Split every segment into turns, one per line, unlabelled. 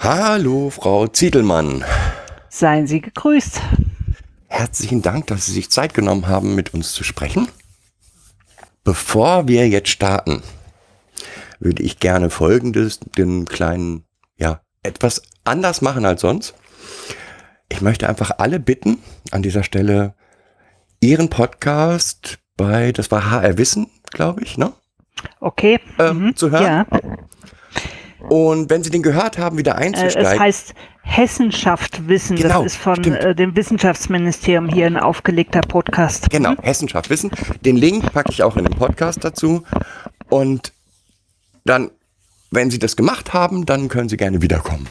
Hallo, Frau Ziedelmann.
Seien Sie gegrüßt.
Herzlichen Dank, dass Sie sich Zeit genommen haben, mit uns zu sprechen. Bevor wir jetzt starten, würde ich gerne Folgendes, den kleinen, ja, etwas anders machen als sonst. Ich möchte einfach alle bitten, an dieser Stelle Ihren Podcast bei, das war HR Wissen, glaube ich, ne?
Okay.
Ähm,
mhm.
zu hören.
Ja.
Und wenn Sie den gehört haben, wieder
Äh, es
einzusteigen.
heißt Hessenschaft Wissen.
Genau,
das ist von äh, dem Wissenschaftsministerium hier ein aufgelegter Podcast.
Genau, Hessenschaft Wissen. Den Link packe ich auch in den Podcast dazu. Und dann, wenn Sie das gemacht haben, dann können Sie gerne wiederkommen.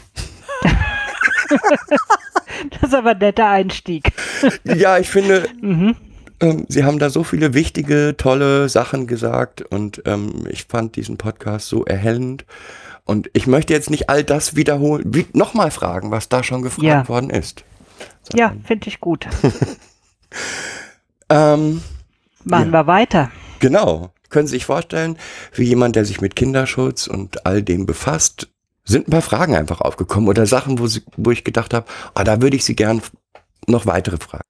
Das ist aber ein netter Einstieg.
Ja, ich finde,
Mhm.
ähm, Sie haben da so viele wichtige, tolle Sachen gesagt und ähm, ich fand diesen Podcast so erhellend. Und ich möchte jetzt nicht all das wiederholen, wie, nochmal fragen, was da schon gefragt
Ja.
worden ist.
Ja, finde ich gut.
Ähm,
Machen
Ja.
wir weiter.
Genau. Können Sie sich vorstellen, wie jemand, der sich mit Kinderschutz und all dem befasst, sind ein paar Fragen einfach aufgekommen oder Sachen, wo, sie, wo ich gedacht habe, ah, da würde ich Sie gern noch weitere fragen.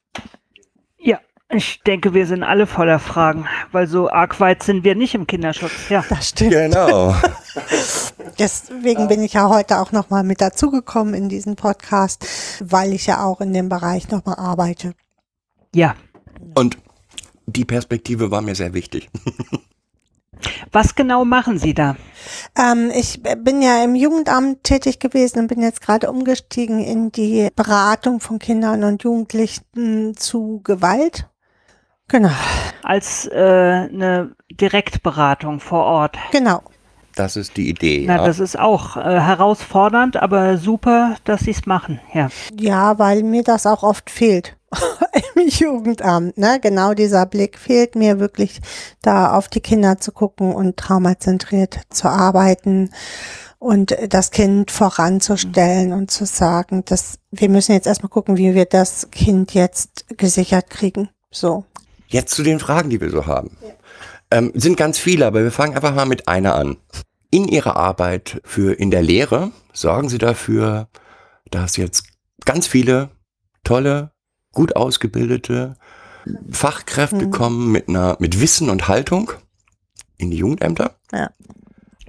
Ich denke, wir sind alle voller Fragen, weil so arg weit sind wir nicht im Kinderschutz. Ja.
Das stimmt.
Genau.
Deswegen bin ich ja heute auch nochmal mit dazugekommen in diesen Podcast, weil ich ja auch in dem Bereich nochmal arbeite.
Ja.
Und die Perspektive war mir sehr wichtig.
Was genau machen Sie da?
Ähm, ich bin ja im Jugendamt tätig gewesen und bin jetzt gerade umgestiegen in die Beratung von Kindern und Jugendlichen zu Gewalt. Genau,
Als äh, eine Direktberatung vor Ort.
genau.
Das ist die Idee.
Na,
ja.
das ist auch äh, herausfordernd, aber super, dass Sie es machen. Ja.
Ja, weil mir das auch oft fehlt im Jugendamt. Ne? Genau dieser Blick fehlt mir wirklich, da auf die Kinder zu gucken und traumazentriert zu arbeiten und das Kind voranzustellen und zu sagen, dass wir müssen jetzt erstmal gucken, wie wir das Kind jetzt gesichert kriegen. So.
Jetzt zu den Fragen, die wir so haben. Ähm, sind ganz viele, aber wir fangen einfach mal mit einer an. In Ihrer Arbeit für in der Lehre sorgen Sie dafür, dass jetzt ganz viele tolle, gut ausgebildete Fachkräfte
Mhm.
kommen mit einer mit Wissen und Haltung in die Jugendämter.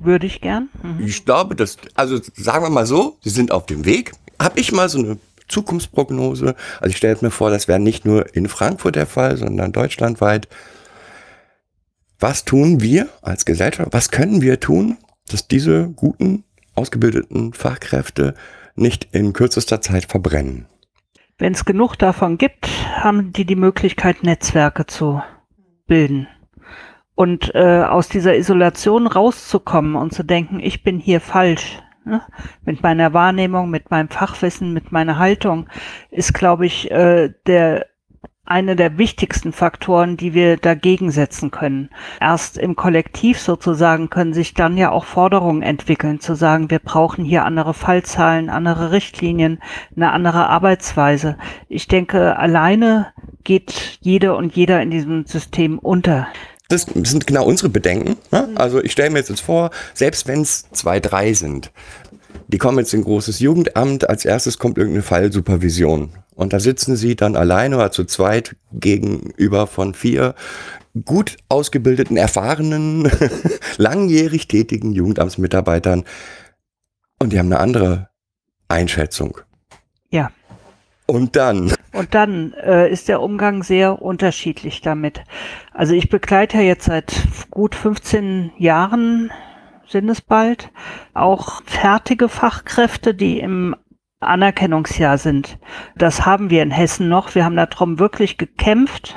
Würde ich gern. Mhm.
Ich glaube, dass, also sagen wir mal so, sie sind auf dem Weg. Habe ich mal so eine Zukunftsprognose? Also ich stelle mir vor, das wäre nicht nur in Frankfurt der Fall, sondern deutschlandweit. Was tun wir als Gesellschaft? Was können wir tun, dass diese guten, ausgebildeten Fachkräfte nicht in kürzester Zeit verbrennen?
Wenn es genug davon gibt, haben die die Möglichkeit, Netzwerke zu bilden. Und äh, aus dieser Isolation rauszukommen und zu denken, ich bin hier falsch. Ne? Mit meiner Wahrnehmung, mit meinem Fachwissen, mit meiner Haltung, ist, glaube ich, äh, der eine der wichtigsten Faktoren, die wir dagegen setzen können. Erst im Kollektiv sozusagen können sich dann ja auch Forderungen entwickeln, zu sagen, wir brauchen hier andere Fallzahlen, andere Richtlinien, eine andere Arbeitsweise. Ich denke, alleine geht jede und jeder in diesem System unter.
Das sind genau unsere Bedenken. Ne? Also ich stelle mir jetzt, jetzt vor, selbst wenn es zwei, drei sind, die kommen jetzt in großes Jugendamt, als erstes kommt irgendeine Fallsupervision. Und da sitzen sie dann alleine oder zu zweit gegenüber von vier gut ausgebildeten, erfahrenen, langjährig tätigen Jugendamtsmitarbeitern. Und die haben eine andere Einschätzung.
Ja.
Und dann,
Und dann äh, ist der Umgang sehr unterschiedlich damit. Also ich begleite ja jetzt seit gut 15 Jahren, sind es bald, auch fertige Fachkräfte, die im Anerkennungsjahr sind. Das haben wir in Hessen noch. Wir haben darum wirklich gekämpft.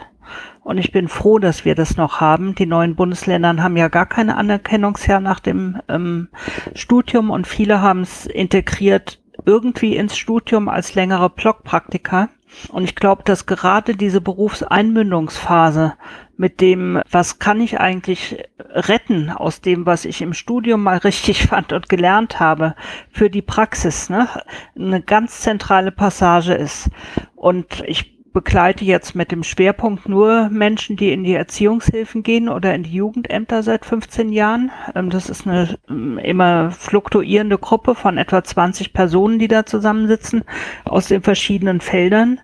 Und ich bin froh, dass wir das noch haben. Die neuen Bundesländer haben ja gar kein Anerkennungsjahr nach dem ähm, Studium und viele haben es integriert irgendwie ins Studium als längere Blockpraktika. Und ich glaube, dass gerade diese Berufseinmündungsphase mit dem, was kann ich eigentlich retten aus dem, was ich im Studium mal richtig fand und gelernt habe, für die Praxis, ne, eine ganz zentrale Passage ist. Und ich begleite jetzt mit dem Schwerpunkt nur Menschen, die in die Erziehungshilfen gehen oder in die Jugendämter seit 15 Jahren. Ähm, das ist eine ähm, immer fluktuierende Gruppe von etwa 20 Personen, die da zusammensitzen aus den verschiedenen Feldern.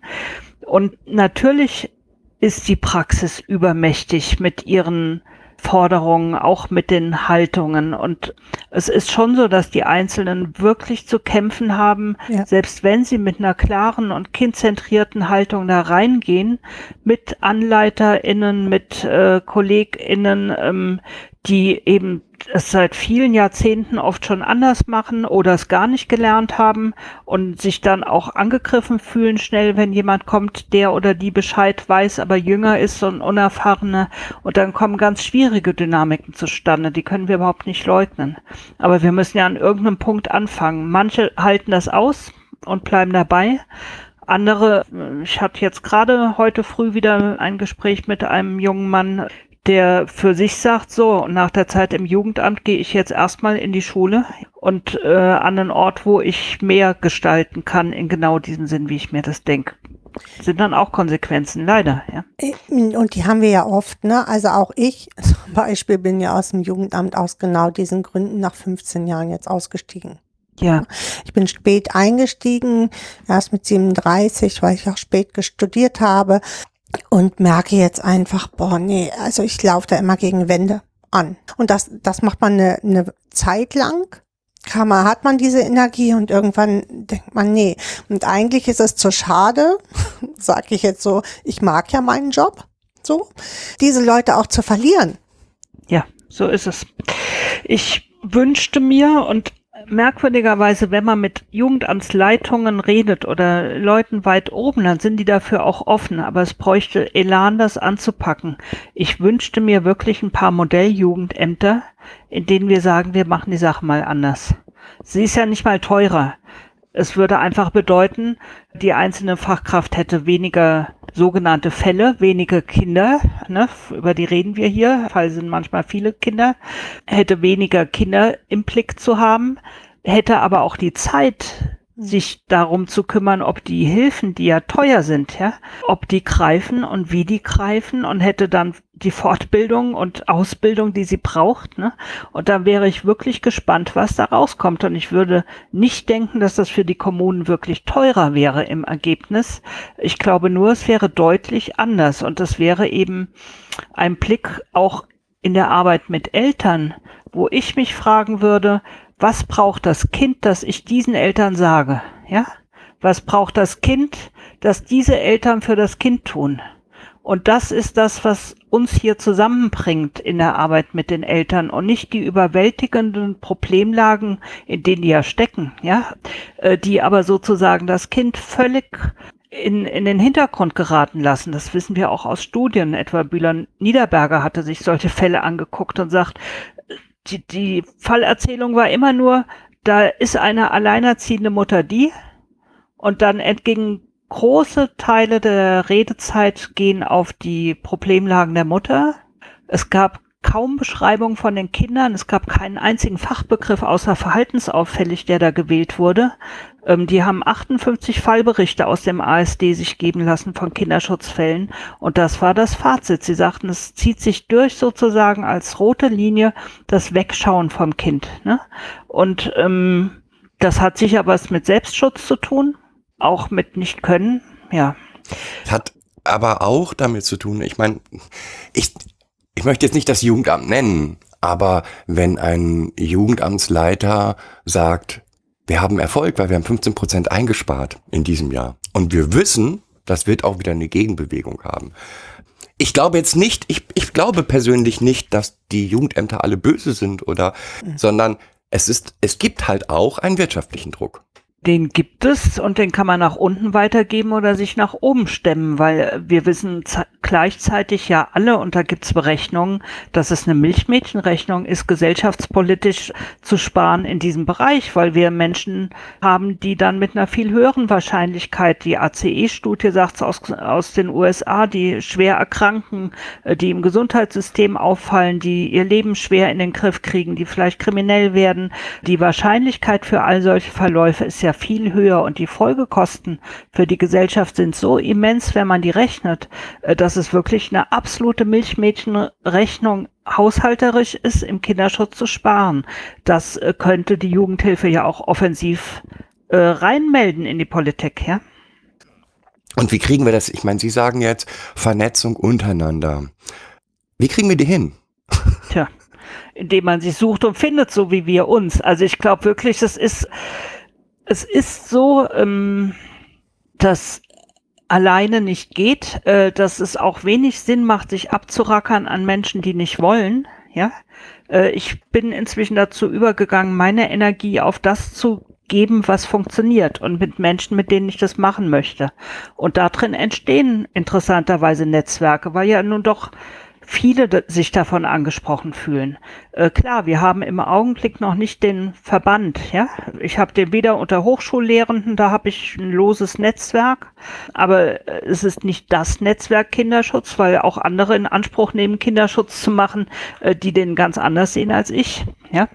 Und natürlich ist die Praxis übermächtig mit ihren Forderungen, auch mit den Haltungen. Und es ist schon so, dass die Einzelnen wirklich zu kämpfen haben, ja. selbst wenn sie mit einer klaren und kindzentrierten Haltung da reingehen, mit AnleiterInnen, mit äh, KollegInnen, ähm, die eben es seit vielen Jahrzehnten oft schon anders machen oder es gar nicht gelernt haben und sich dann auch angegriffen fühlen schnell, wenn jemand kommt, der oder die Bescheid weiß, aber jünger ist und unerfahrener und dann kommen ganz schwierige Dynamiken zustande, die können wir überhaupt nicht leugnen. Aber wir müssen ja an irgendeinem Punkt anfangen. Manche halten das aus und bleiben dabei. Andere, ich hatte jetzt gerade heute früh wieder ein Gespräch mit einem jungen Mann, der für sich sagt, so, nach der Zeit im Jugendamt gehe ich jetzt erstmal in die Schule und äh, an einen Ort, wo ich mehr gestalten kann, in genau diesem Sinn, wie ich mir das denke. Sind dann auch Konsequenzen, leider, ja.
Und die haben wir ja oft, ne? Also auch ich zum Beispiel bin ja aus dem Jugendamt aus genau diesen Gründen nach 15 Jahren jetzt ausgestiegen. Ja. Ich bin spät eingestiegen, erst mit 37, weil ich auch spät studiert habe und merke jetzt einfach, boah, nee, also ich laufe da immer gegen Wände an. Und das, das macht man eine, eine Zeit lang. Kann man, hat man diese Energie und irgendwann denkt man, nee. Und eigentlich ist es zu schade, sag ich jetzt so, ich mag ja meinen Job, so, diese Leute auch zu verlieren.
Ja, so ist es. Ich wünschte mir und merkwürdigerweise, wenn man mit Jugendamtsleitungen redet oder Leuten weit oben, dann sind die dafür auch offen. Aber es bräuchte Elan, das anzupacken. Ich wünschte mir wirklich ein paar Modelljugendämter, in denen wir sagen, wir machen die Sache mal anders. Sie ist ja nicht mal teurer. Es würde einfach bedeuten, die einzelne Fachkraft hätte weniger sogenannte Fälle, wenige Kinder, ne, über die reden wir hier, Fall sind manchmal viele Kinder, hätte weniger Kinder im Blick zu haben, hätte aber auch die Zeit, sich darum zu kümmern, ob die Hilfen, die ja teuer sind, ja, ob die greifen und wie die greifen und hätte dann die Fortbildung und Ausbildung, die sie braucht, ne? Und dann wäre ich wirklich gespannt, was da rauskommt. Und ich würde nicht denken, dass das für die Kommunen wirklich teurer wäre im Ergebnis. Ich glaube nur, es wäre deutlich anders und es wäre eben ein Blick auch in der Arbeit mit Eltern, wo ich mich fragen würde, was braucht das Kind, dass ich diesen Eltern sage? Ja? Was braucht das Kind, dass diese Eltern für das Kind tun? Und das ist das, was uns hier zusammenbringt in der Arbeit mit den Eltern und nicht die überwältigenden Problemlagen, in denen die ja stecken, ja, äh, die aber sozusagen das Kind völlig in, in den Hintergrund geraten lassen. Das wissen wir auch aus Studien. Etwa Bühler Niederberger hatte sich solche Fälle angeguckt und sagt, die, die Fallerzählung war immer nur, da ist eine alleinerziehende Mutter die und dann entgegen große Teile der Redezeit gehen auf die Problemlagen der Mutter. Es gab kaum Beschreibung von den Kindern. Es gab keinen einzigen Fachbegriff außer verhaltensauffällig, der da gewählt wurde. Ähm, die haben 58 Fallberichte aus dem ASD sich geben lassen von Kinderschutzfällen. Und das war das Fazit. Sie sagten, es zieht sich durch sozusagen als rote Linie das Wegschauen vom Kind. Ne? Und ähm, das hat sicher was mit Selbstschutz zu tun, auch mit nicht können, ja.
Hat aber auch damit zu tun, ich meine, ich, ich möchte jetzt nicht das Jugendamt nennen, aber wenn ein Jugendamtsleiter sagt, wir haben Erfolg, weil wir haben 15 Prozent eingespart in diesem Jahr. Und wir wissen, das wird auch wieder eine Gegenbewegung haben. Ich glaube jetzt nicht, ich, ich glaube persönlich nicht, dass die Jugendämter alle böse sind oder, mhm. sondern es ist, es gibt halt auch einen wirtschaftlichen Druck.
Den gibt es und den kann man nach unten weitergeben oder sich nach oben stemmen, weil wir wissen gleichzeitig ja alle, und da gibt's Berechnungen, dass es eine Milchmädchenrechnung ist, gesellschaftspolitisch zu sparen in diesem Bereich, weil wir Menschen haben, die dann mit einer viel höheren Wahrscheinlichkeit, die ACE-Studie sagt aus, aus den USA, die schwer erkranken, äh, die im Gesundheitssystem auffallen, die ihr Leben schwer in den Griff kriegen, die vielleicht kriminell werden. Die Wahrscheinlichkeit für all solche Verläufe ist ja viel höher und die Folgekosten für die Gesellschaft sind so immens, wenn man die rechnet, äh, dass es wirklich eine absolute Milchmädchenrechnung haushalterisch ist, im Kinderschutz zu sparen. Das äh, könnte die Jugendhilfe ja auch offensiv äh, reinmelden in die Politik, ja?
Und wie kriegen wir das? Ich meine, Sie sagen jetzt Vernetzung untereinander. Wie kriegen wir die hin?
Tja, indem man sich sucht und findet, so wie wir uns. Also ich glaube wirklich, es ist, es ist so, ähm, dass alleine nicht geht, äh, dass es auch wenig Sinn macht, sich abzurackern an Menschen, die nicht wollen. Ja, äh, ich bin inzwischen dazu übergegangen, meine Energie auf das zu geben, was funktioniert und mit Menschen, mit denen ich das machen möchte. Und darin entstehen interessanterweise Netzwerke, weil ja nun doch viele sich davon angesprochen fühlen. Äh, klar, wir haben im Augenblick noch nicht den Verband. Ja, ich habe den weder unter Hochschullehrenden, da habe ich ein loses Netzwerk, aber äh, es ist nicht das Netzwerk Kinderschutz, weil auch andere in Anspruch nehmen, Kinderschutz zu machen, äh, die den ganz anders sehen als ich. Ja,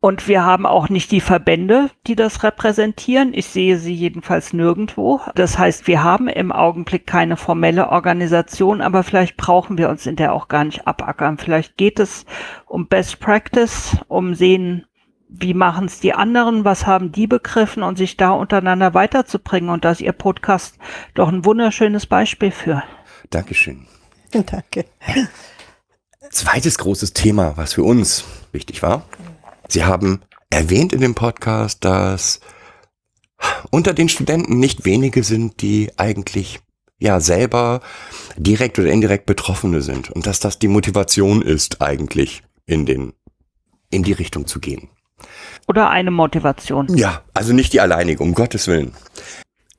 und wir haben auch nicht die Verbände, die das repräsentieren. Ich sehe sie jedenfalls nirgendwo. Das heißt, wir haben im Augenblick keine formelle Organisation, aber vielleicht brauchen wir uns in der auch gar nicht abackern. Vielleicht geht es um Best Practice, um sehen, wie machen es die anderen, was haben die begriffen und sich da untereinander weiterzubringen. Und da ist Ihr Podcast doch ein wunderschönes Beispiel für.
Dankeschön.
Danke.
Zweites großes Thema, was für uns wichtig war, Sie haben erwähnt in dem Podcast, dass unter den Studenten nicht wenige sind, die eigentlich ja selber direkt oder indirekt Betroffene sind und dass das die Motivation ist eigentlich in den in die Richtung zu gehen.
Oder eine Motivation.
Ja, also nicht die alleinige, um Gottes Willen.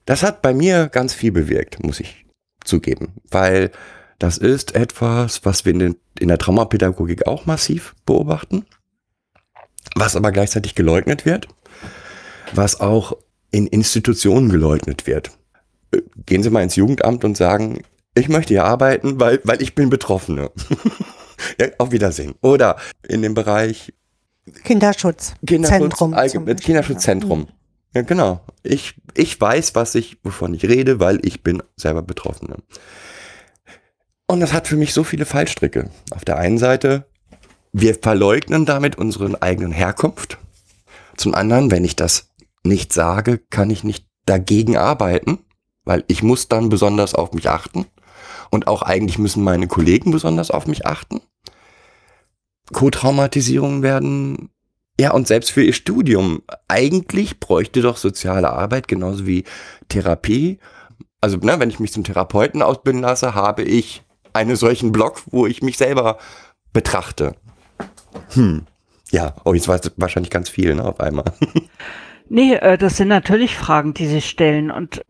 Das hat bei mir ganz viel bewirkt, muss ich zugeben, weil das ist etwas, was wir in, den, in der Traumapädagogik auch massiv beobachten was aber gleichzeitig geleugnet wird, was auch in Institutionen geleugnet wird. Äh, gehen Sie mal ins Jugendamt und sagen, ich möchte hier arbeiten, weil, weil ich bin Betroffene. ja, auf Wiedersehen. Oder in dem Bereich
Kinderschutz.
Kinderschutzzentrum. Kinderschutzzentrum. Ja, genau. Ich, ich weiß, was ich, wovon ich rede, weil ich bin selber Betroffene. Und das hat für mich so viele Fallstricke. Auf der einen Seite wir verleugnen damit unsere eigenen Herkunft. Zum anderen, wenn ich das nicht sage, kann ich nicht dagegen arbeiten, weil ich muss dann besonders auf mich achten. Und auch eigentlich müssen meine Kollegen besonders auf mich achten. Co-Traumatisierungen werden, ja, und selbst für ihr Studium. Eigentlich bräuchte doch soziale Arbeit genauso wie Therapie. Also, ne, wenn ich mich zum Therapeuten ausbilden lasse, habe ich einen solchen Blog, wo ich mich selber betrachte. Hm. Ja, oh, jetzt war es wahrscheinlich ganz viel ne, auf einmal.
nee, äh, das sind natürlich Fragen, die sich stellen. Und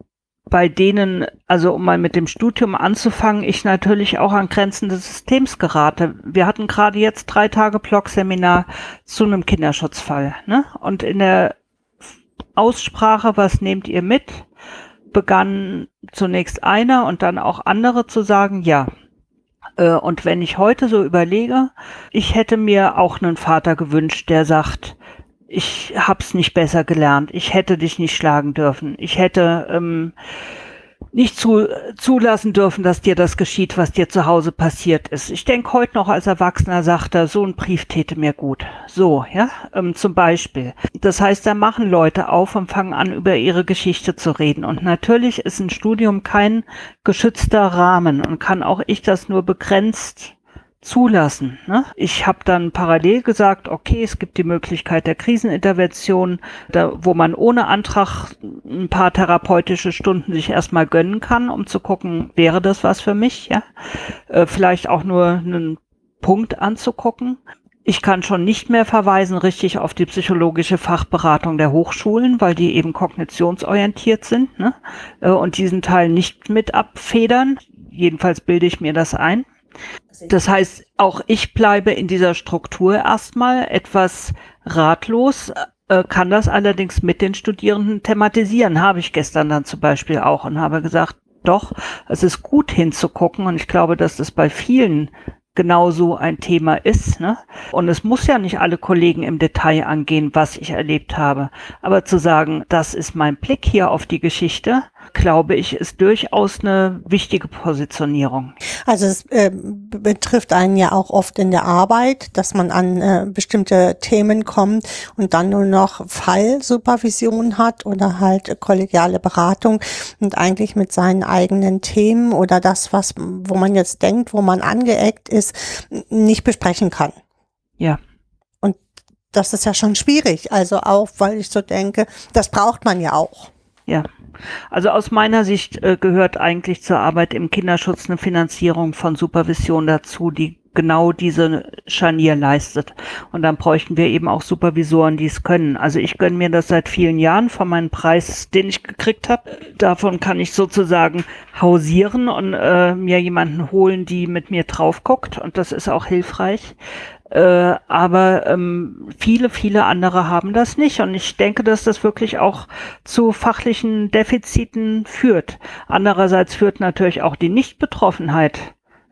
bei denen, also um mal mit dem Studium anzufangen, ich natürlich auch an Grenzen des Systems gerate. Wir hatten gerade jetzt drei Tage Blog-Seminar zu einem Kinderschutzfall. Ne? Und in der Aussprache, was nehmt ihr mit, begann zunächst einer und dann auch andere zu sagen, ja, und wenn ich heute so überlege, ich hätte mir auch einen Vater gewünscht, der sagt, ich hab's nicht besser gelernt, ich hätte dich nicht schlagen dürfen, ich hätte ähm, nicht zu, zulassen dürfen, dass dir das geschieht, was dir zu Hause passiert ist. Ich denke heute noch als Erwachsener sagt er, so ein Brief täte mir gut. So, ja, ähm, zum Beispiel. Das heißt, da machen Leute auf und fangen an, über ihre Geschichte zu reden. Und natürlich ist ein Studium kein geschützter Rahmen und kann auch ich das nur begrenzt zulassen. Ne? Ich habe dann parallel gesagt, okay, es gibt die Möglichkeit der Krisenintervention, da, wo man ohne Antrag ein paar therapeutische Stunden sich erstmal gönnen kann, um zu gucken, wäre das was für mich, ja? Äh, vielleicht auch nur einen Punkt anzugucken. Ich kann schon nicht mehr verweisen richtig auf die psychologische Fachberatung der Hochschulen, weil die eben kognitionsorientiert sind ne? Äh, und diesen Teil nicht mit abfedern. Jedenfalls bilde ich mir das ein. Das heißt, auch ich bleibe in dieser Struktur erstmal etwas ratlos, äh, kann das allerdings mit den Studierenden thematisieren. Habe ich gestern dann zum Beispiel auch und habe gesagt, doch, es ist gut hinzugucken und ich glaube, dass das bei vielen genauso ein Thema ist. Ne? Und es muss ja nicht alle Kollegen im Detail angehen, was ich erlebt habe. Aber zu sagen, das ist mein Blick hier auf die Geschichte, glaube ich, ist durchaus eine wichtige Positionierung.
Also es äh, betrifft einen ja auch oft in der Arbeit, dass man an äh, bestimmte Themen kommt und dann nur noch Fallsupervision hat oder halt kollegiale Beratung und eigentlich mit seinen eigenen Themen oder das, was, wo man jetzt denkt, wo man angeeckt ist, nicht besprechen kann.
Ja.
Und das ist ja schon schwierig. Also auch, weil ich so denke, das braucht man ja auch.
Ja. Also aus meiner Sicht äh, gehört eigentlich zur Arbeit im Kinderschutz eine Finanzierung von Supervision dazu, die genau diese Scharnier leistet. Und dann bräuchten wir eben auch Supervisoren, die es können. Also ich gönne mir das seit vielen Jahren von meinem Preis, den ich gekriegt habe. Davon kann ich sozusagen hausieren und äh, mir jemanden holen, die mit mir drauf guckt. Und das ist auch hilfreich. Äh, aber ähm, viele, viele andere haben das nicht. Und ich denke, dass das wirklich auch zu fachlichen Defiziten führt. Andererseits führt natürlich auch die Nichtbetroffenheit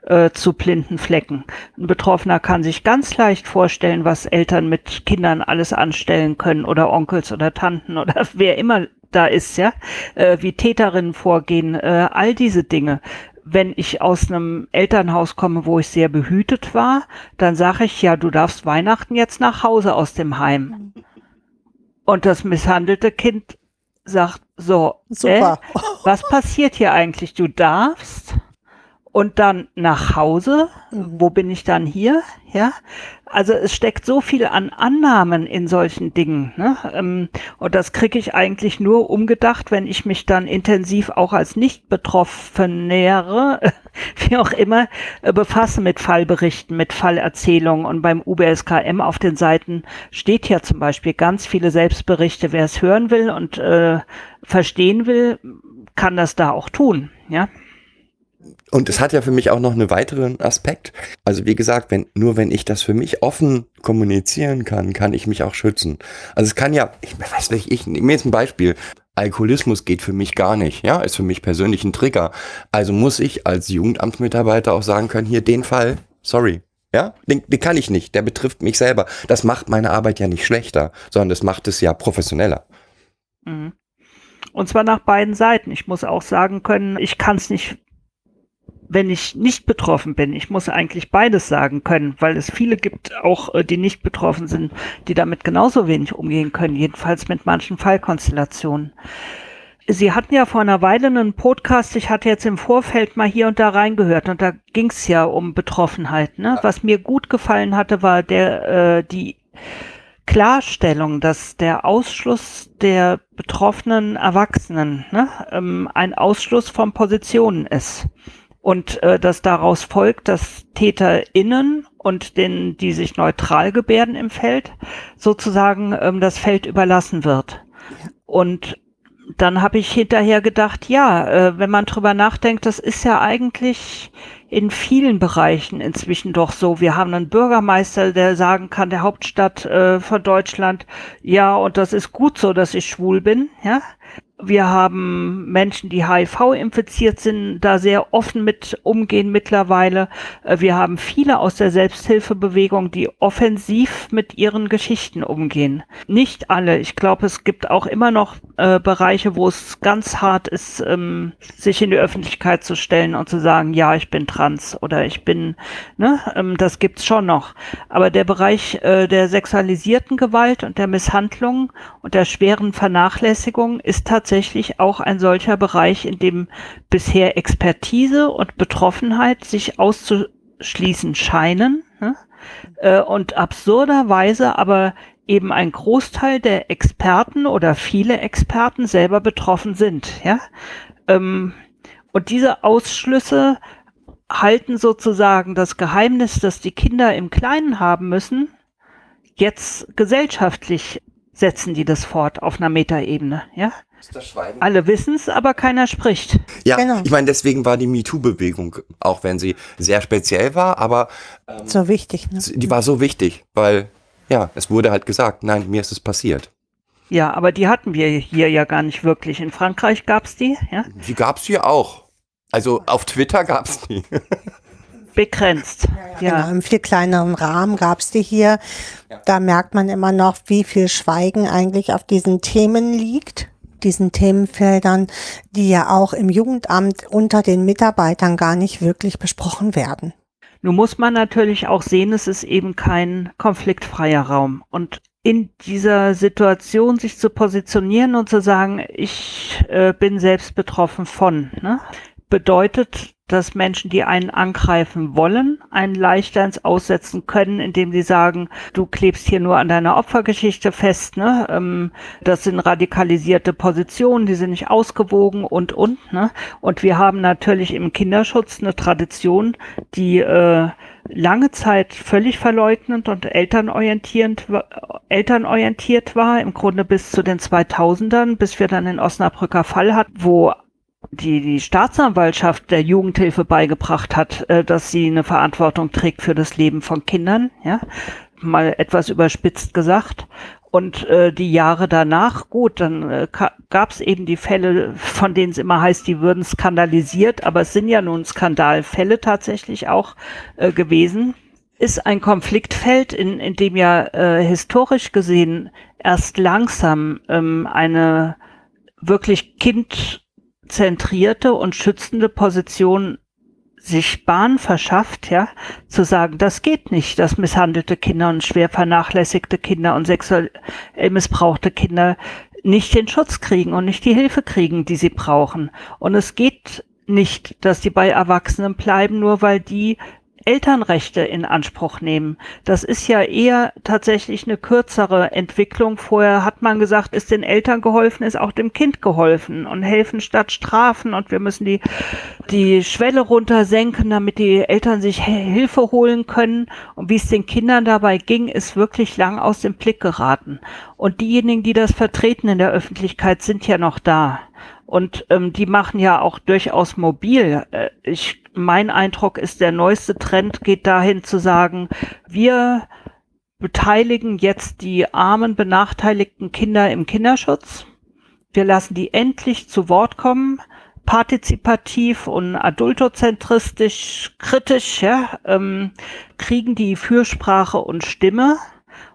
äh, zu blinden Flecken. Ein Betroffener kann sich ganz leicht vorstellen, was Eltern mit Kindern alles anstellen können oder Onkels oder Tanten oder wer immer da ist, ja, äh, wie Täterinnen vorgehen, äh, all diese Dinge wenn ich aus einem Elternhaus komme, wo ich sehr behütet war, dann sage ich, ja, du darfst Weihnachten jetzt nach Hause aus dem Heim. Und das misshandelte Kind sagt, so, äh, was passiert hier eigentlich? Du darfst und dann nach Hause. Wo bin ich dann hier? Ja, also es steckt so viel an Annahmen in solchen Dingen. Ne? Ähm, und das kriege ich eigentlich nur umgedacht, wenn ich mich dann intensiv auch als Nicht-Betroffenere, wie auch immer, äh, befasse mit Fallberichten, mit Fallerzählungen. Und beim UBSKM auf den Seiten steht ja zum Beispiel ganz viele Selbstberichte. Wer es hören will und äh, verstehen will, kann das da auch tun. Ja.
Und es hat ja für mich auch noch einen weiteren Aspekt. Also wie gesagt, wenn, nur wenn ich das für mich offen kommunizieren kann, kann ich mich auch schützen. Also es kann ja, ich weiß nicht, ich nehme jetzt ein Beispiel. Alkoholismus geht für mich gar nicht, ja, ist für mich persönlich ein Trigger. Also muss ich als Jugendamtsmitarbeiter auch sagen können, hier den Fall, sorry, ja, den, den kann ich nicht, der betrifft mich selber. Das macht meine Arbeit ja nicht schlechter, sondern das macht es ja professioneller.
Mhm. Und zwar nach beiden Seiten. Ich muss auch sagen können, ich kann es nicht wenn ich nicht betroffen bin. Ich muss eigentlich beides sagen können, weil es viele gibt, auch äh, die nicht betroffen sind, die damit genauso wenig umgehen können, jedenfalls mit manchen Fallkonstellationen. Sie hatten ja vor einer Weile einen Podcast, ich hatte jetzt im Vorfeld mal hier und da reingehört und da ging es ja um Betroffenheit. Ne? Was mir gut gefallen hatte, war der äh, die Klarstellung, dass der Ausschluss der betroffenen Erwachsenen ne, ähm, ein Ausschluss von Positionen ist und äh, dass daraus folgt, dass TäterInnen und den, die sich neutral gebärden im Feld, sozusagen ähm, das Feld überlassen wird. Und dann habe ich hinterher gedacht, ja, äh, wenn man drüber nachdenkt, das ist ja eigentlich in vielen Bereichen inzwischen doch so. Wir haben einen Bürgermeister, der sagen kann, der Hauptstadt äh, von Deutschland, ja, und das ist gut so, dass ich schwul bin, ja. Wir haben Menschen, die HIV infiziert sind, da sehr offen mit umgehen mittlerweile. Äh, wir haben viele aus der Selbsthilfebewegung, die offensiv mit ihren Geschichten umgehen. Nicht alle. Ich glaube, es gibt auch immer noch äh, Bereiche, wo es ganz hart ist, ähm, sich in die Öffentlichkeit zu stellen und zu sagen, ja, ich bin trans oder ich bin, ne, ähm, das gibt's schon noch. Aber der Bereich äh, der sexualisierten Gewalt und der Misshandlung und der schweren Vernachlässigung ist tatsächlich auch ein solcher Bereich, in dem bisher Expertise und Betroffenheit sich auszuschließen scheinen. Ne? Äh, und absurderweise aber eben ein Großteil der Experten oder viele Experten selber betroffen sind. Ja? Ähm, und diese Ausschlüsse halten sozusagen das Geheimnis, das die Kinder im Kleinen haben müssen, jetzt gesellschaftlich setzen die das fort auf einer Metaebene, ja?
Ist das Schweigen?
Alle wissen es, aber keiner spricht.
Ja,
Genau.
ich meine, deswegen war die MeToo-Bewegung, auch wenn sie sehr speziell war, aber
So wichtig, ne?
die war so wichtig, weil, ja, es wurde halt gesagt, nein, mir ist es passiert.
Ja, aber die hatten wir hier ja gar nicht wirklich. In Frankreich gab's die, ja?
Die gab's hier auch. Also auf Twitter gab's die.
Begrenzt.
Genau,
Ja.
im viel kleineren Rahmen gab's die hier. Da merkt man immer noch, wie viel Schweigen eigentlich auf diesen Themen liegt, diesen Themenfeldern, die ja auch im Jugendamt unter den Mitarbeitern gar nicht wirklich besprochen werden.
Nun muss man natürlich auch sehen, es ist eben kein konfliktfreier Raum. Und in dieser Situation sich zu positionieren und zu sagen, ich äh, bin selbst betroffen von, ne, bedeutet, dass Menschen, die einen angreifen wollen, einen leichter ins Aussetzen können, indem sie sagen, du klebst hier nur an deiner Opfergeschichte fest, ne? Ähm, das sind radikalisierte Positionen, die sind nicht ausgewogen und und, ne? Und wir haben natürlich im Kinderschutz eine Tradition, die äh, lange Zeit völlig verleugnend und elternorientierend, elternorientiert war, im Grunde bis zu den 2000ern, bis wir dann den Osnabrücker Fall hatten, wo die, die Staatsanwaltschaft der Jugendhilfe beigebracht hat, äh, dass sie eine Verantwortung trägt für das Leben von Kindern, ja, mal etwas überspitzt gesagt. Und äh, die Jahre danach, gut, dann äh, gab es eben die Fälle, von denen es immer heißt, die würden skandalisiert, aber es sind ja nun Skandalfälle tatsächlich auch äh, gewesen. Ist ein Konfliktfeld, in, in dem ja äh, historisch gesehen erst langsam ähm, eine wirklich kindzentrierte und schützende Position sich Bahn verschafft, ja, zu sagen, das geht nicht, dass misshandelte Kinder und schwer vernachlässigte Kinder und sexuell missbrauchte Kinder nicht den Schutz kriegen und nicht die Hilfe kriegen, die sie brauchen. Und es geht nicht, dass die bei Erwachsenen bleiben, nur weil die Elternrechte in Anspruch nehmen. Das ist ja eher tatsächlich eine kürzere Entwicklung. Vorher hat man gesagt, ist den Eltern geholfen, ist auch dem Kind geholfen und helfen statt strafen und wir müssen die, die Schwelle runtersenken, damit die Eltern sich Hilfe holen können. Und wie es den Kindern dabei ging, ist wirklich lang aus dem Blick geraten. Und diejenigen, die das vertreten in der Öffentlichkeit, sind ja noch da. Und ähm, die machen ja auch durchaus mobil. Äh, ich, mein Eindruck ist, der neueste Trend geht dahin zu sagen, wir beteiligen jetzt die armen, benachteiligten Kinder im Kinderschutz. Wir lassen die endlich zu Wort kommen, partizipativ und adultozentristisch, kritisch, ja, ähm, kriegen die Fürsprache und Stimme.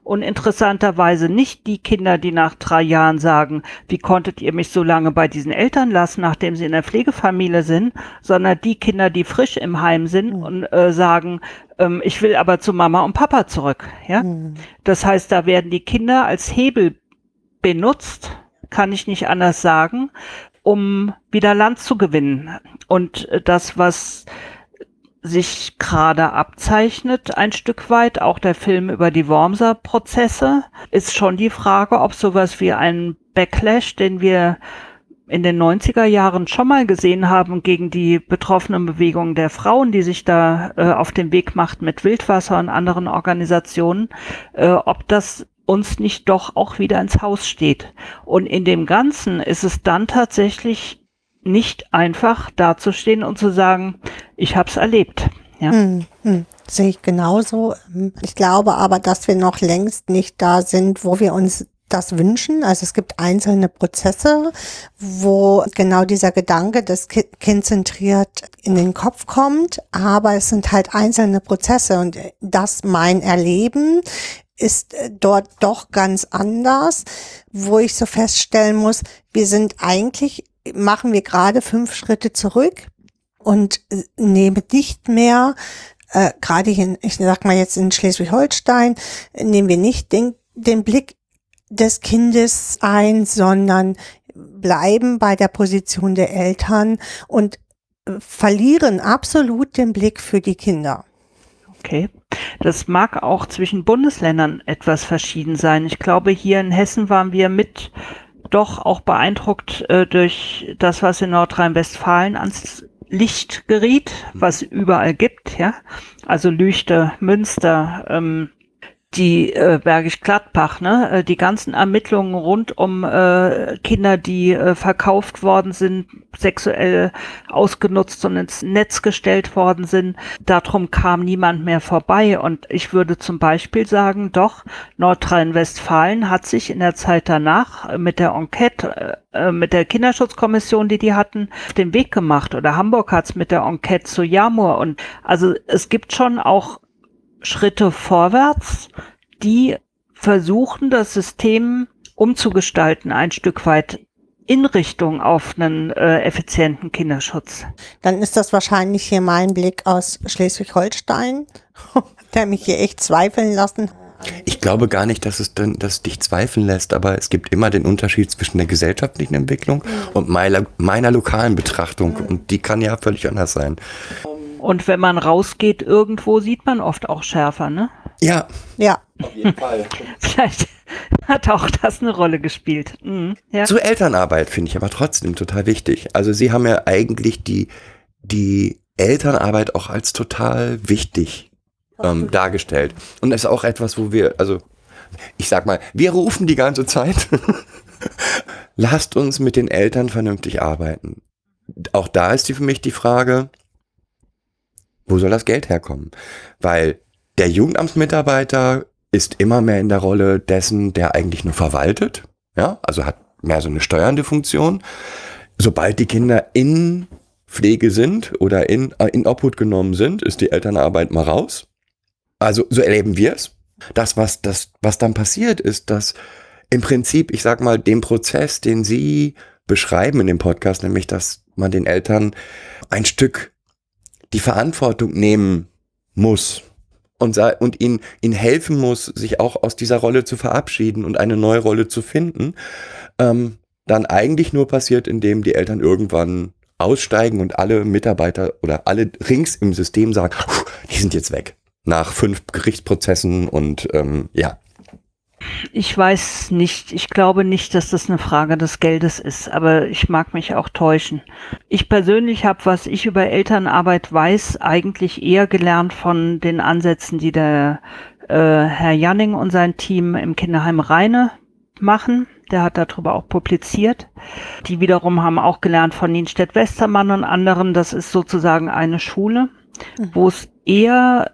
Und interessanterweise nicht die Kinder, die nach drei Jahren sagen, wie konntet ihr mich so lange bei diesen Eltern lassen, nachdem sie in der Pflegefamilie sind, sondern die Kinder, die frisch im Heim sind und äh, sagen, ähm, ich will aber zu Mama und Papa zurück. Ja, das heißt, da werden die Kinder als Hebel benutzt, kann ich nicht anders sagen, um wieder Land zu gewinnen. Und äh, das, was sich gerade abzeichnet, ein Stück weit, auch der Film über die Wormser-Prozesse, ist schon die Frage, ob sowas wie ein Backlash, den wir in den 90er Jahren schon mal gesehen haben gegen die betroffenen Bewegungen der Frauen, die sich da äh, auf den Weg macht mit Wildwasser und anderen Organisationen, äh, ob das uns nicht doch auch wieder ins Haus steht. Und in dem Ganzen ist es dann tatsächlich nicht einfach dazustehen und zu sagen, ich habe es erlebt. Ja.
Hm, hm, sehe ich genauso. Ich glaube aber, dass wir noch längst nicht da sind, wo wir uns das wünschen. Also es gibt einzelne Prozesse, wo genau dieser Gedanke des Ki- Kind zentriert in den Kopf kommt, aber es sind halt einzelne Prozesse und das mein Erleben ist äh, dort doch ganz anders, wo ich so feststellen muss, wir sind eigentlich, machen wir gerade fünf Schritte zurück und äh, nehmen nicht mehr, äh, gerade hier, ich sag mal jetzt in Schleswig-Holstein, nehmen wir nicht den, den Blick des Kindes ein, sondern bleiben bei der Position der Eltern und äh, verlieren absolut den Blick für die Kinder.
Okay. Das mag auch zwischen Bundesländern etwas verschieden sein. Ich glaube, hier in Hessen waren wir mit doch auch beeindruckt äh, durch das, was in Nordrhein-Westfalen ans Licht geriet, was überall gibt, ja. Also Lüchte, Münster, ähm, die äh, Bergisch Gladbach, ne, äh, die ganzen Ermittlungen rund um äh, Kinder, die äh, verkauft worden sind, sexuell ausgenutzt und ins Netz gestellt worden sind, darum kam niemand mehr vorbei. Und ich würde zum Beispiel sagen, doch, Nordrhein-Westfalen hat sich in der Zeit danach mit der Enquete, äh, mit der Kinderschutzkommission, die die hatten, den Weg gemacht. Oder Hamburg hat's mit der Enquete zu Jamur. Und also es gibt schon auch Schritte vorwärts, die versuchen, das System umzugestalten, ein Stück weit in Richtung auf einen äh, effizienten Kinderschutz.
Dann ist das wahrscheinlich hier mein Blick aus Schleswig-Holstein, der mich hier echt zweifeln lassen.
Ich glaube gar nicht, dass es dann, dass es dich zweifeln lässt, aber es gibt immer den Unterschied zwischen der gesellschaftlichen Entwicklung und meiner, meiner lokalen Betrachtung und die kann ja völlig anders sein.
Und wenn man rausgeht irgendwo, sieht man oft auch schärfer, ne?
Ja,
Ja,
auf jeden Fall.
Vielleicht hat auch das eine Rolle gespielt. Mhm, ja.
Zur Elternarbeit finde ich aber trotzdem total wichtig. Also Sie haben ja eigentlich die, die Elternarbeit auch als total wichtig ähm, dargestellt. Und das ist auch etwas, wo wir, also ich sag mal, wir rufen die ganze Zeit, lasst uns mit den Eltern vernünftig arbeiten. Auch da ist die für mich die Frage, wo soll das Geld herkommen? Weil der Jugendamtsmitarbeiter ist immer mehr in der Rolle dessen, der eigentlich nur verwaltet, ja, also hat mehr so eine steuernde Funktion. Sobald die Kinder in Pflege sind oder in, äh, in Obhut genommen sind, ist die Elternarbeit mal raus. Also so erleben wir es. Das, was, das, was dann passiert, ist, dass im Prinzip, ich sag mal, den Prozess, den Sie beschreiben in dem Podcast, nämlich, dass man den Eltern ein Stück die Verantwortung nehmen muss und, und ihnen, ihnen helfen muss, sich auch aus dieser Rolle zu verabschieden und eine neue Rolle zu finden, ähm, dann eigentlich nur passiert, indem die Eltern irgendwann aussteigen und alle Mitarbeiter oder alle rings im System sagen, "Puh, die sind jetzt weg. Nach fünf Gerichtsprozessen und ähm, ja.
Ich weiß nicht, ich glaube nicht, dass das eine Frage des Geldes ist, aber ich mag mich auch täuschen. Ich persönlich habe, was ich über Elternarbeit weiß, eigentlich eher gelernt von den Ansätzen, die der äh, Herr Janning und sein Team im Kinderheim Rheine machen. Der hat darüber auch publiziert. Die wiederum haben auch gelernt von Nienstedt Westermann und anderen. Das ist sozusagen eine Schule, wo es eher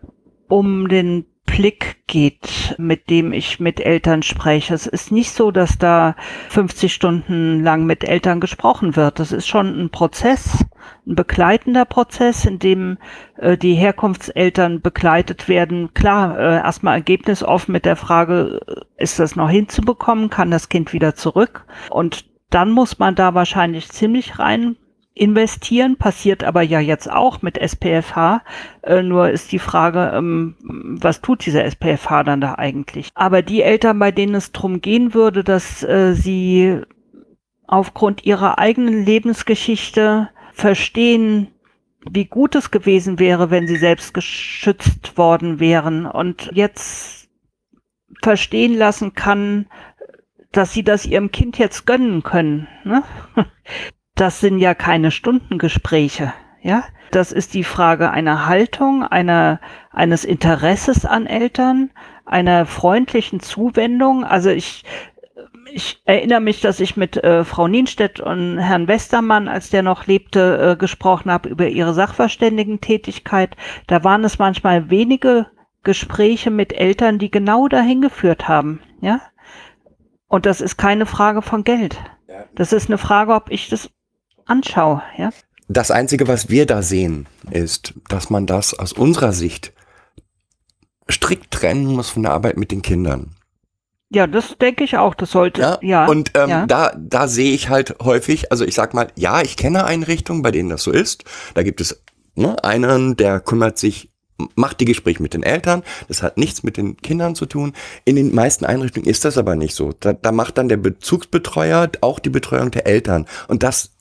um den Blick geht, mit dem ich mit Eltern spreche. Es ist nicht so, dass da 50 Stunden lang mit Eltern gesprochen wird. Das ist schon ein Prozess, ein begleitender Prozess, in dem äh, die Herkunftseltern begleitet werden. Klar, äh, erstmal ergebnisoffen mit der Frage, äh, ist das noch hinzubekommen? Kann das Kind wieder zurück? Und dann muss man da wahrscheinlich ziemlich rein investieren, passiert aber ja jetzt auch mit SPFH. Äh, nur ist die Frage, ähm, was tut dieser SPFH dann da eigentlich? Aber die Eltern, bei denen es drum gehen würde, dass äh, sie aufgrund ihrer eigenen Lebensgeschichte verstehen, wie gut es gewesen wäre, wenn sie selbst geschützt worden wären und jetzt verstehen lassen kann, dass sie das ihrem Kind jetzt gönnen können. Ne? Das sind ja keine Stundengespräche, ja. Das ist die Frage einer Haltung, einer, eines Interesses an Eltern, einer freundlichen Zuwendung. Also ich, ich erinnere mich, dass ich mit äh, Frau Nienstedt und Herrn Westermann, als der noch lebte, äh, gesprochen habe über ihre Sachverständigentätigkeit. Da waren es manchmal wenige Gespräche mit Eltern, die genau dahin geführt haben, ja. Und das ist keine Frage von Geld. Das ist eine Frage, ob ich das anschaue, ja.
Das Einzige, was wir da sehen, ist, dass man das aus unserer Sicht strikt trennen muss von der Arbeit mit den Kindern.
Ja, das denke ich auch. Das sollte,
Ja.
ja.
Und ähm,
ja.
da, da sehe ich halt häufig, also ich sag mal, ja, ich kenne Einrichtungen, bei denen das so ist. Da gibt es ne, einen, der kümmert sich, macht die Gespräche mit den Eltern. Das hat nichts mit den Kindern zu tun. In den meisten Einrichtungen ist das aber nicht so. Da, da macht dann der Bezugsbetreuer auch die Betreuung der Eltern. Und das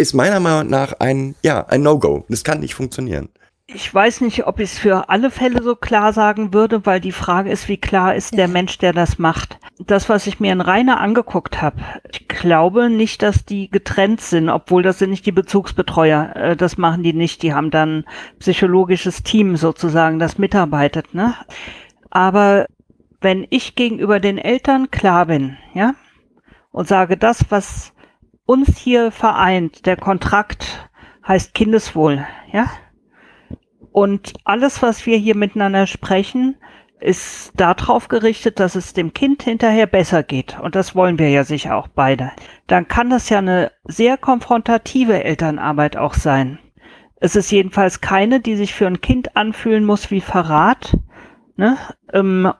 ist meiner Meinung nach ein, ja, ein No-Go. Das kann nicht funktionieren.
Ich weiß nicht, ob ich es für alle Fälle so klar sagen würde, weil die Frage ist, wie klar ist der Mensch, der das macht. Das, was ich mir in Rainer angeguckt habe, ich glaube nicht, dass die getrennt sind, obwohl das sind nicht die Bezugsbetreuer. Äh, Das machen die nicht. Die haben dann psychologisches Team sozusagen, das mitarbeitet. Ne? Aber wenn ich gegenüber den Eltern klar bin, ja, und sage, das, was uns hier vereint, der Kontrakt heißt Kindeswohl, ja, und alles, was wir hier miteinander sprechen, ist darauf gerichtet, dass es dem Kind hinterher besser geht. Und das wollen wir ja sicher auch beide. Dann kann das ja eine sehr konfrontative Elternarbeit auch sein. Es ist jedenfalls keine, die sich für ein Kind anfühlen muss wie Verrat. Ne? Ähm,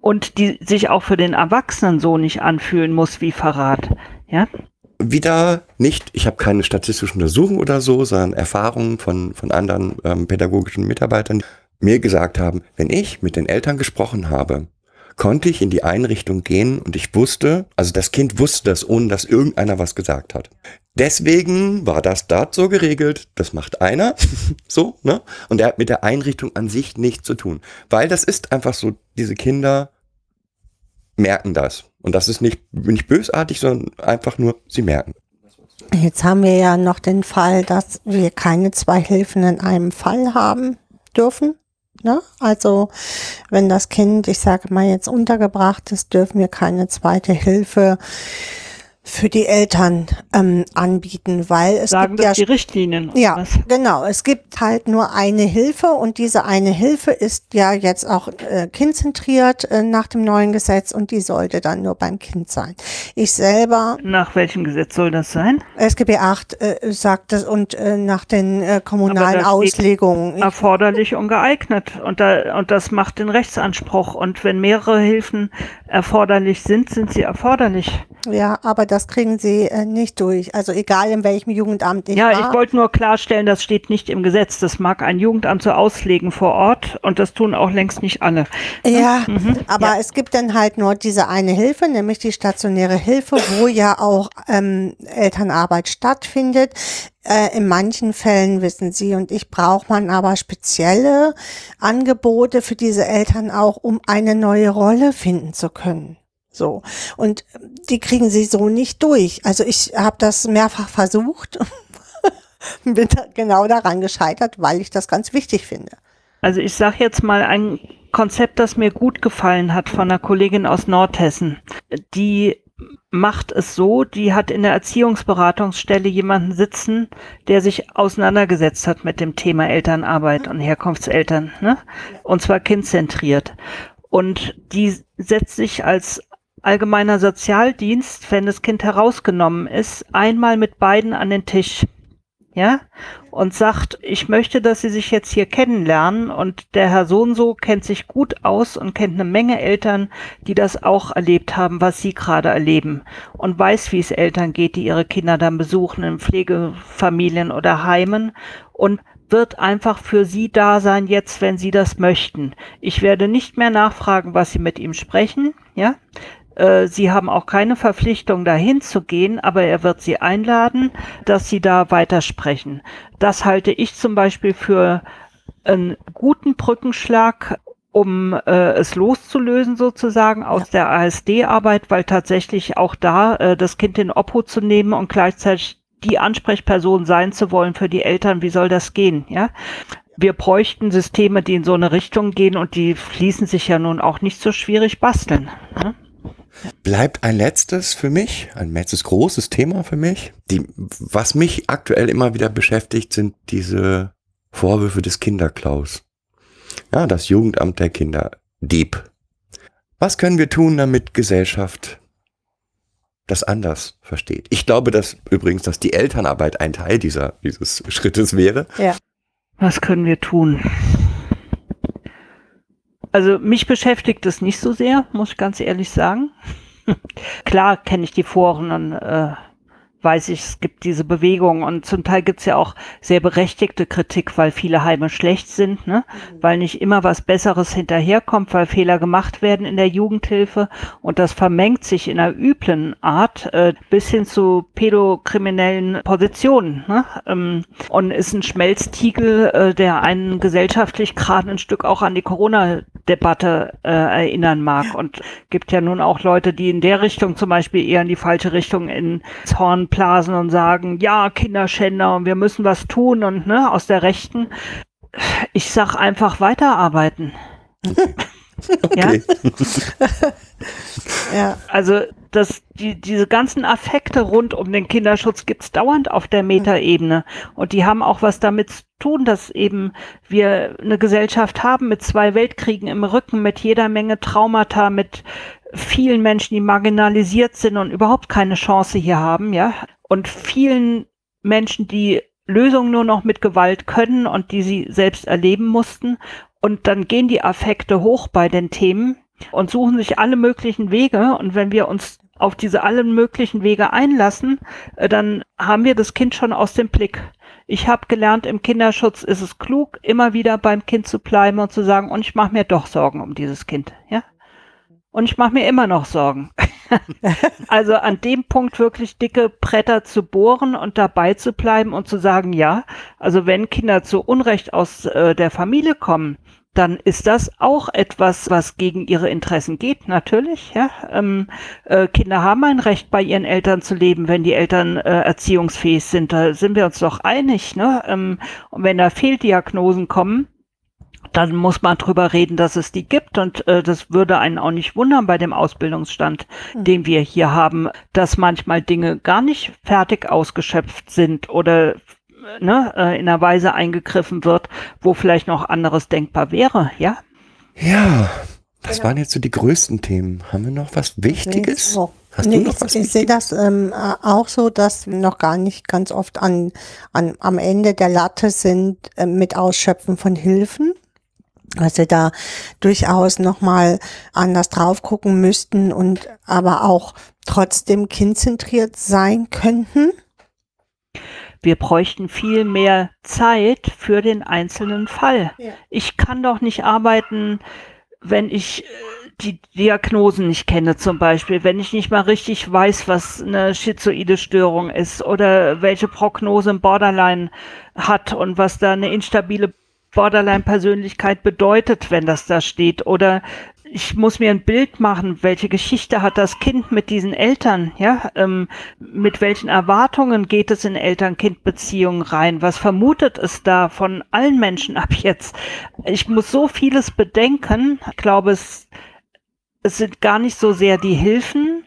und die sich auch für den Erwachsenen so nicht anfühlen muss wie Verrat. Ja?
Wieder nicht, ich habe keine statistischen Untersuchungen oder so, sondern Erfahrungen von, von anderen ähm, pädagogischen Mitarbeitern, mir gesagt haben, wenn ich mit den Eltern gesprochen habe, konnte ich in die Einrichtung gehen und ich wusste, also das Kind wusste das, ohne dass irgendeiner was gesagt hat. Deswegen war das dort so geregelt, das macht einer, so, ne? Und er hat mit der Einrichtung an sich nichts zu tun. Weil das ist einfach so, diese Kinder merken das. Und das ist nicht, nicht bösartig, sondern einfach nur, sie merken.
Jetzt haben wir ja noch den Fall, dass wir keine zwei Hilfen in einem Fall haben dürfen. Ne? Also wenn das Kind, ich sage mal jetzt untergebracht ist, dürfen wir keine zweite Hilfe für die Eltern ähm, anbieten, weil es
Sagen
gibt
das
ja
die Richtlinien.
ja,
was?
genau. Es gibt halt nur eine Hilfe und diese eine Hilfe ist ja jetzt auch äh, kindzentriert äh, nach dem neuen Gesetz und die sollte dann nur beim Kind sein. Ich selber,
Nach welchem Gesetz soll das sein?
SGB 8 äh, sagt das und äh, nach den äh, kommunalen Auslegungen.
Erforderlich und geeignet. Und, da, und das macht den Rechtsanspruch. Und wenn mehrere Hilfen erforderlich sind, sind sie erforderlich.
Ja, aber das kriegen sie äh, nicht durch. Also egal in welchem Jugendamt ich
Ja,
war.
ich wollte nur klarstellen, das steht nicht im Gesetz. Das mag ein Jugendamt so auslegen vor Ort und das tun auch längst nicht alle.
Ja,
Mhm.
aber es gibt dann halt nur diese eine Hilfe, nämlich die stationäre Hilfe, wo ja auch ähm, Elternarbeit stattfindet. Äh, in manchen Fällen wissen Sie und ich braucht man aber spezielle Angebote für diese Eltern auch, um eine neue Rolle finden zu können. So. Und die kriegen sie so nicht durch. Also ich habe das mehrfach versucht. Bin da genau daran gescheitert, weil ich das ganz wichtig finde.
Also ich sage jetzt mal ein Konzept, das mir gut gefallen hat von einer Kollegin aus Nordhessen. Die macht es so, die hat in der Erziehungsberatungsstelle jemanden sitzen, der sich auseinandergesetzt hat mit dem Thema Elternarbeit und Herkunftseltern, ne? Und zwar kindzentriert. Und die setzt sich als allgemeiner Sozialdienst, wenn das Kind herausgenommen ist, einmal mit beiden an den Tisch. Ja, und sagt, ich möchte, dass Sie sich jetzt hier kennenlernen und der Herr so und so kennt sich gut aus und kennt eine Menge Eltern, die das auch erlebt haben, was Sie gerade erleben und weiß, wie es Eltern geht, die ihre Kinder dann besuchen in Pflegefamilien oder Heimen und wird einfach für Sie da sein jetzt, wenn Sie das möchten. Ich werde nicht mehr nachfragen, was Sie mit ihm sprechen, ja. Äh, Sie haben auch keine Verpflichtung, dahin zu gehen, aber er wird Sie einladen, dass Sie da weitersprechen. Das halte ich zum Beispiel für einen guten Brückenschlag, um äh, es loszulösen sozusagen aus der ASD-Arbeit, weil tatsächlich auch da äh, das Kind in Obhut zu nehmen und gleichzeitig die Ansprechperson sein zu wollen für die Eltern, wie soll das gehen, ja? Wir bräuchten Systeme, die in so eine Richtung gehen und die fließen sich ja nun auch nicht so schwierig basteln. Ne?
Bleibt ein letztes für mich, ein letztes großes Thema für mich. Die, was mich aktuell immer wieder beschäftigt, sind diese Vorwürfe des Kinderklaus. Ja, das Jugendamt der Kinder. Dieb. Was können wir tun, damit Gesellschaft das anders versteht? Ich glaube, dass übrigens, dass die Elternarbeit ein Teil dieser, dieses Schrittes wäre.
Was können wir tun? Also mich beschäftigt es nicht so sehr, muss ich ganz ehrlich sagen. Klar kenne ich die Foren und äh, weiß ich, es gibt diese Bewegung. Und zum Teil gibt es ja auch sehr berechtigte Kritik, weil viele Heime schlecht sind, ne? weil nicht immer was Besseres hinterherkommt, weil Fehler gemacht werden in der Jugendhilfe. Und das vermengt sich in einer üblen Art äh, bis hin zu pädokriminellen Positionen ne? ähm, und ist ein Schmelztiegel, äh, der einen gesellschaftlich gerade ein Stück auch an die Corona-Debatte äh, erinnern mag. Und gibt ja nun auch Leute, die in der Richtung zum Beispiel eher in die falsche Richtung ins Horn blasen und sagen, ja, Kinderschänder und wir müssen was tun und ne, aus der Rechten. Ich sag einfach weiterarbeiten.
Okay.
Ja,
Also das, die, diese ganzen Affekte rund um den Kinderschutz gibt's dauernd auf der Metaebene. Und die haben auch was damit zu tun, dass eben wir eine Gesellschaft haben mit zwei Weltkriegen im Rücken, mit jeder Menge Traumata, mit vielen Menschen, die marginalisiert sind und überhaupt keine Chance hier haben, ja. Und vielen Menschen, die Lösungen nur noch mit Gewalt können und die sie selbst erleben mussten. Und dann gehen die Affekte hoch bei den Themen und suchen sich alle möglichen Wege. Und wenn wir uns auf diese allen möglichen Wege einlassen, äh, dann haben wir das Kind schon aus dem Blick. Ich habe gelernt, im Kinderschutz ist es klug, immer wieder beim Kind zu bleiben und zu sagen, und ich mache mir doch Sorgen um dieses Kind. Ja? Und ich mache mir immer noch Sorgen. also an dem Punkt wirklich dicke Bretter zu bohren und dabei zu bleiben und zu sagen, ja, also wenn Kinder zu Unrecht aus äh, der Familie kommen, dann ist das auch etwas, was gegen ihre Interessen geht, natürlich. Ja? Ähm, äh, Kinder haben ein Recht, bei ihren Eltern zu leben, wenn die Eltern äh, erziehungsfähig sind. Da sind wir uns doch einig. Ne? Ähm, und wenn da Fehldiagnosen kommen, dann muss man drüber reden, dass es die gibt. Und äh, das würde einen auch nicht wundern bei dem Ausbildungsstand, den wir hier haben, dass manchmal Dinge gar nicht fertig ausgeschöpft sind oder ne, äh, in einer Weise eingegriffen wird, wo vielleicht noch anderes denkbar wäre, ja?
Ja, das waren jetzt so die größten Themen. Haben wir noch was Wichtiges? Hast
nee,
du noch
ich,
was
ich sehe das ähm, äh, auch so, dass wir noch gar nicht ganz oft an, an, am Ende der Latte sind äh, mit Ausschöpfen von Hilfen. Dass wir da durchaus nochmal anders drauf gucken müssten und aber auch trotzdem kindzentriert sein könnten.
Wir bräuchten viel mehr Zeit für den einzelnen Fall.
Ja.
Ich kann doch nicht arbeiten, wenn ich äh, die Diagnosen nicht kenne zum Beispiel, wenn ich nicht mal richtig weiß, was eine schizoide Störung ist oder welche Prognose ein Borderline hat und was da eine instabile Borderline-Persönlichkeit bedeutet, wenn das da steht. Oder ich muss mir ein Bild machen, welche Geschichte hat das Kind mit diesen Eltern, ja? Ähm, mit welchen Erwartungen geht es in Eltern-Kind-Beziehungen rein? Was vermutet es da von allen Menschen ab jetzt? Ich muss so vieles bedenken. Ich glaube, es, es sind gar nicht so sehr die Hilfen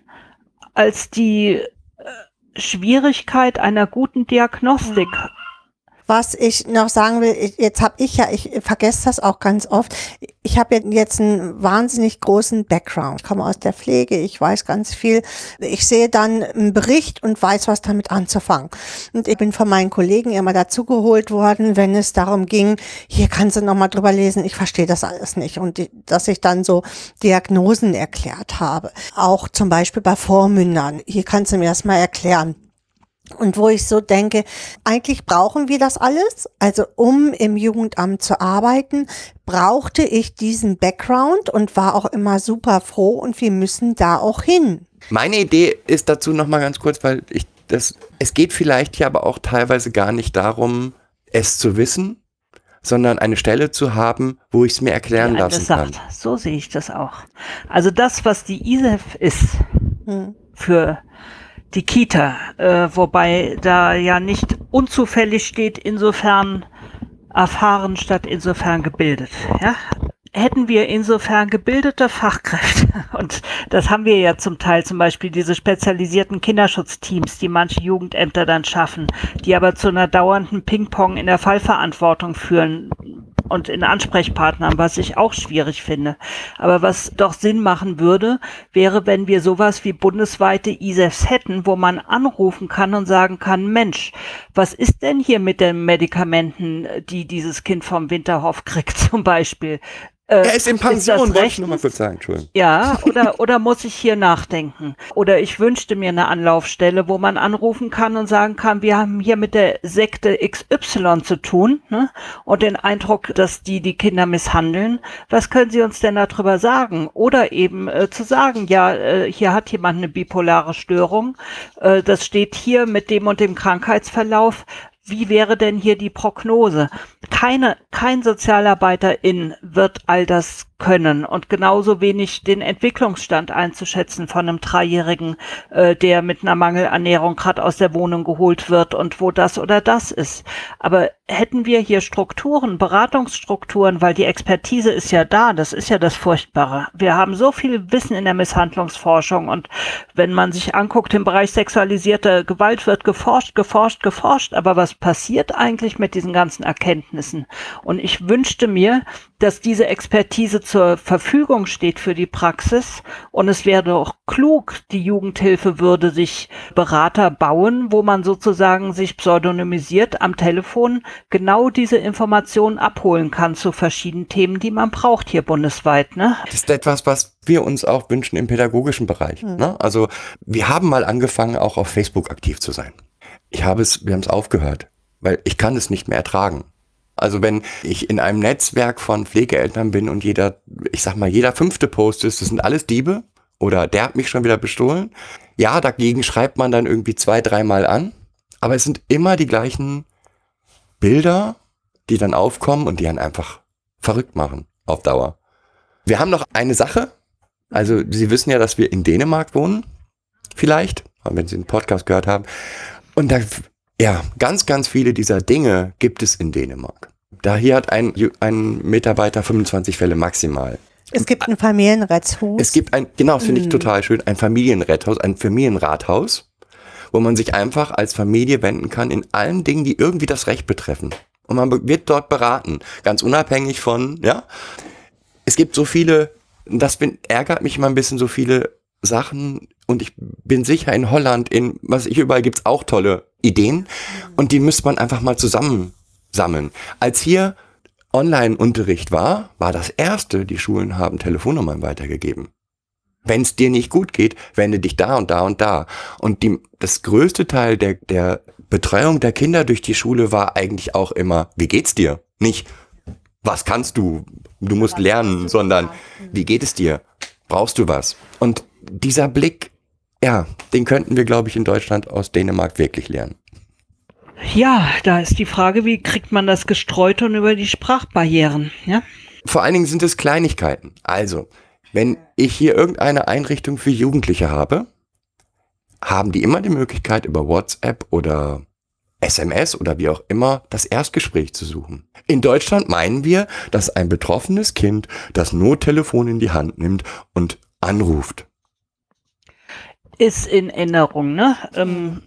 als die äh, Schwierigkeit einer guten Diagnostik.
Was ich noch sagen will, jetzt habe ich ja, ich vergesse das auch ganz oft, ich habe jetzt einen wahnsinnig großen Background. Ich komme aus der Pflege, ich weiß ganz viel. Ich sehe dann einen Bericht und weiß, was damit anzufangen. Und ich bin von meinen Kollegen immer dazugeholt worden, wenn es darum ging, hier kannst du nochmal drüber lesen, ich verstehe das alles nicht. Und die, dass ich dann so Diagnosen erklärt habe. Auch zum Beispiel bei Vormündern. Hier kannst du mir das mal erklären. Und wo ich so denke, eigentlich brauchen wir das alles. Also um im Jugendamt zu arbeiten, brauchte ich diesen Background und war auch immer super froh und wir müssen da auch hin.
Meine Idee ist dazu noch mal ganz kurz, weil ich das, es geht vielleicht ja aber auch teilweise gar nicht darum, es zu wissen, sondern eine Stelle zu haben, wo ich es mir erklären
Wie
lassen kann.
So sehe ich das auch. Also das, was die ISEF ist
Hm.
für die Kita, äh, wobei da ja nicht unzufällig steht, insofern erfahren statt insofern gebildet. Ja? Hätten wir insofern gebildete Fachkräfte, und das haben wir ja zum Teil, zum Beispiel diese spezialisierten Kinderschutzteams, die manche Jugendämter dann schaffen, die aber zu einer dauernden Ping-Pong in der Fallverantwortung führen, und in Ansprechpartnern, was ich auch schwierig finde. Aber was doch Sinn machen würde, wäre, wenn wir sowas wie bundesweite ISEFs hätten, wo man anrufen kann und sagen kann, Mensch, was ist denn hier mit den Medikamenten, die dieses Kind vom Winterhof kriegt zum Beispiel? Äh,
Er ist in Pension, wollte ich nur mal kurz sagen, Entschuldigung.
Ja, oder, oder muss ich hier nachdenken? Oder ich wünschte mir eine Anlaufstelle, wo man anrufen kann und sagen kann, wir haben hier mit der Sekte XY zu tun ne? und den Eindruck, dass die die Kinder misshandeln. Was können Sie uns denn darüber sagen? Oder eben äh, zu sagen, ja, äh, hier hat jemand eine bipolare Störung, äh, das steht hier mit dem und dem Krankheitsverlauf. Wie wäre denn hier die Prognose? Keine, kein Sozialarbeiterin wird all das können und genauso wenig den Entwicklungsstand einzuschätzen von einem Dreijährigen, äh, der mit einer Mangelernährung gerade aus der Wohnung geholt wird und wo das oder das ist. Aber hätten wir hier Strukturen, Beratungsstrukturen, weil die Expertise ist ja da, das ist ja das Furchtbare. Wir haben so viel Wissen in der Misshandlungsforschung und wenn man sich anguckt, im Bereich sexualisierte Gewalt wird geforscht, geforscht, geforscht, aber was passiert eigentlich mit diesen ganzen Erkenntnissen? Und ich wünschte mir, dass diese Expertise zur Verfügung steht für die Praxis und es wäre doch klug, die Jugendhilfe würde sich Berater bauen, wo man sozusagen sich pseudonymisiert am Telefon genau diese Informationen abholen kann zu verschiedenen Themen, die man braucht hier bundesweit. Ne?
Das ist etwas, was wir uns auch wünschen im pädagogischen Bereich.
Mhm.
Ne? Also wir haben mal angefangen, auch auf Facebook aktiv zu sein. Ich habe es, wir haben es aufgehört, weil ich kann es nicht mehr ertragen. Also wenn ich in einem Netzwerk von Pflegeeltern bin und jeder, ich sag mal, jeder fünfte Post ist, das sind alles Diebe oder der hat mich schon wieder bestohlen. Ja, dagegen schreibt man dann irgendwie zwei, dreimal an, aber es sind immer die gleichen Bilder, die dann aufkommen und die einen einfach verrückt machen auf Dauer. Wir haben noch eine Sache. Also Sie wissen ja, dass wir in Dänemark wohnen. Vielleicht, wenn Sie den Podcast gehört haben. Und da, ja, ganz, ganz viele dieser Dinge gibt es in Dänemark. Da hier hat ein, ein Mitarbeiter 25 Fälle maximal.
Es gibt ein Familienrettshus.
Es gibt ein, genau, das finde ich total schön, ein Familienretthaus, ein Familienrathaus, wo man sich einfach als Familie wenden kann in allen Dingen, die irgendwie das Recht betreffen. Und man wird dort beraten, ganz unabhängig von, ja. Es gibt so viele, das bin, ärgert mich immer ein bisschen, so viele Sachen und ich bin sicher in Holland, in was ich überall gibt's auch tolle Ideen und die müsste man einfach mal zusammensammeln. Als hier Online-Unterricht war, war das erste, die Schulen haben Telefonnummern weitergegeben. Wenn es dir nicht gut geht, wende dich da und da und da. Und die, das größte Teil der, der Betreuung der Kinder durch die Schule war eigentlich auch immer, wie geht's dir? Nicht, was kannst du? Du musst lernen, sondern wie geht es dir? Brauchst du was? Und dieser Blick, ja, den könnten wir, glaube ich, in Deutschland aus Dänemark wirklich lernen.
Ja, da ist die Frage, wie kriegt man das gestreut und über die Sprachbarrieren? Ja?
Vor allen Dingen sind es Kleinigkeiten. Also, wenn ich hier irgendeine Einrichtung für Jugendliche habe, haben die immer die Möglichkeit, über WhatsApp oder SMS oder wie auch immer das Erstgespräch zu suchen. In Deutschland meinen wir, dass ein betroffenes Kind das Nottelefon in die Hand nimmt und anruft.
Ist in Erinnerung, ne? Ähm,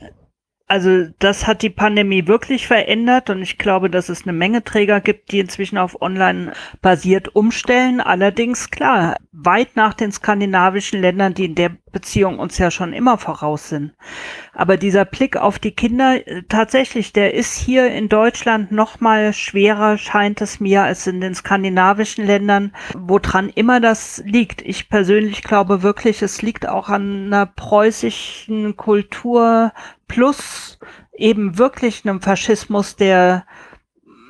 also das hat die Pandemie wirklich verändert und ich glaube, dass es eine Menge Träger gibt, die inzwischen auf online basiert umstellen. Allerdings klar, weit nach den skandinavischen Ländern, die in der Beziehung uns ja schon immer voraus sind. Aber dieser Blick auf die Kinder, äh, tatsächlich, der ist hier in Deutschland noch mal schwerer, scheint es mir, als in den skandinavischen Ländern, woran immer das liegt. Ich persönlich glaube wirklich, es liegt auch an einer preußischen Kultur plus eben wirklich einem Faschismus, der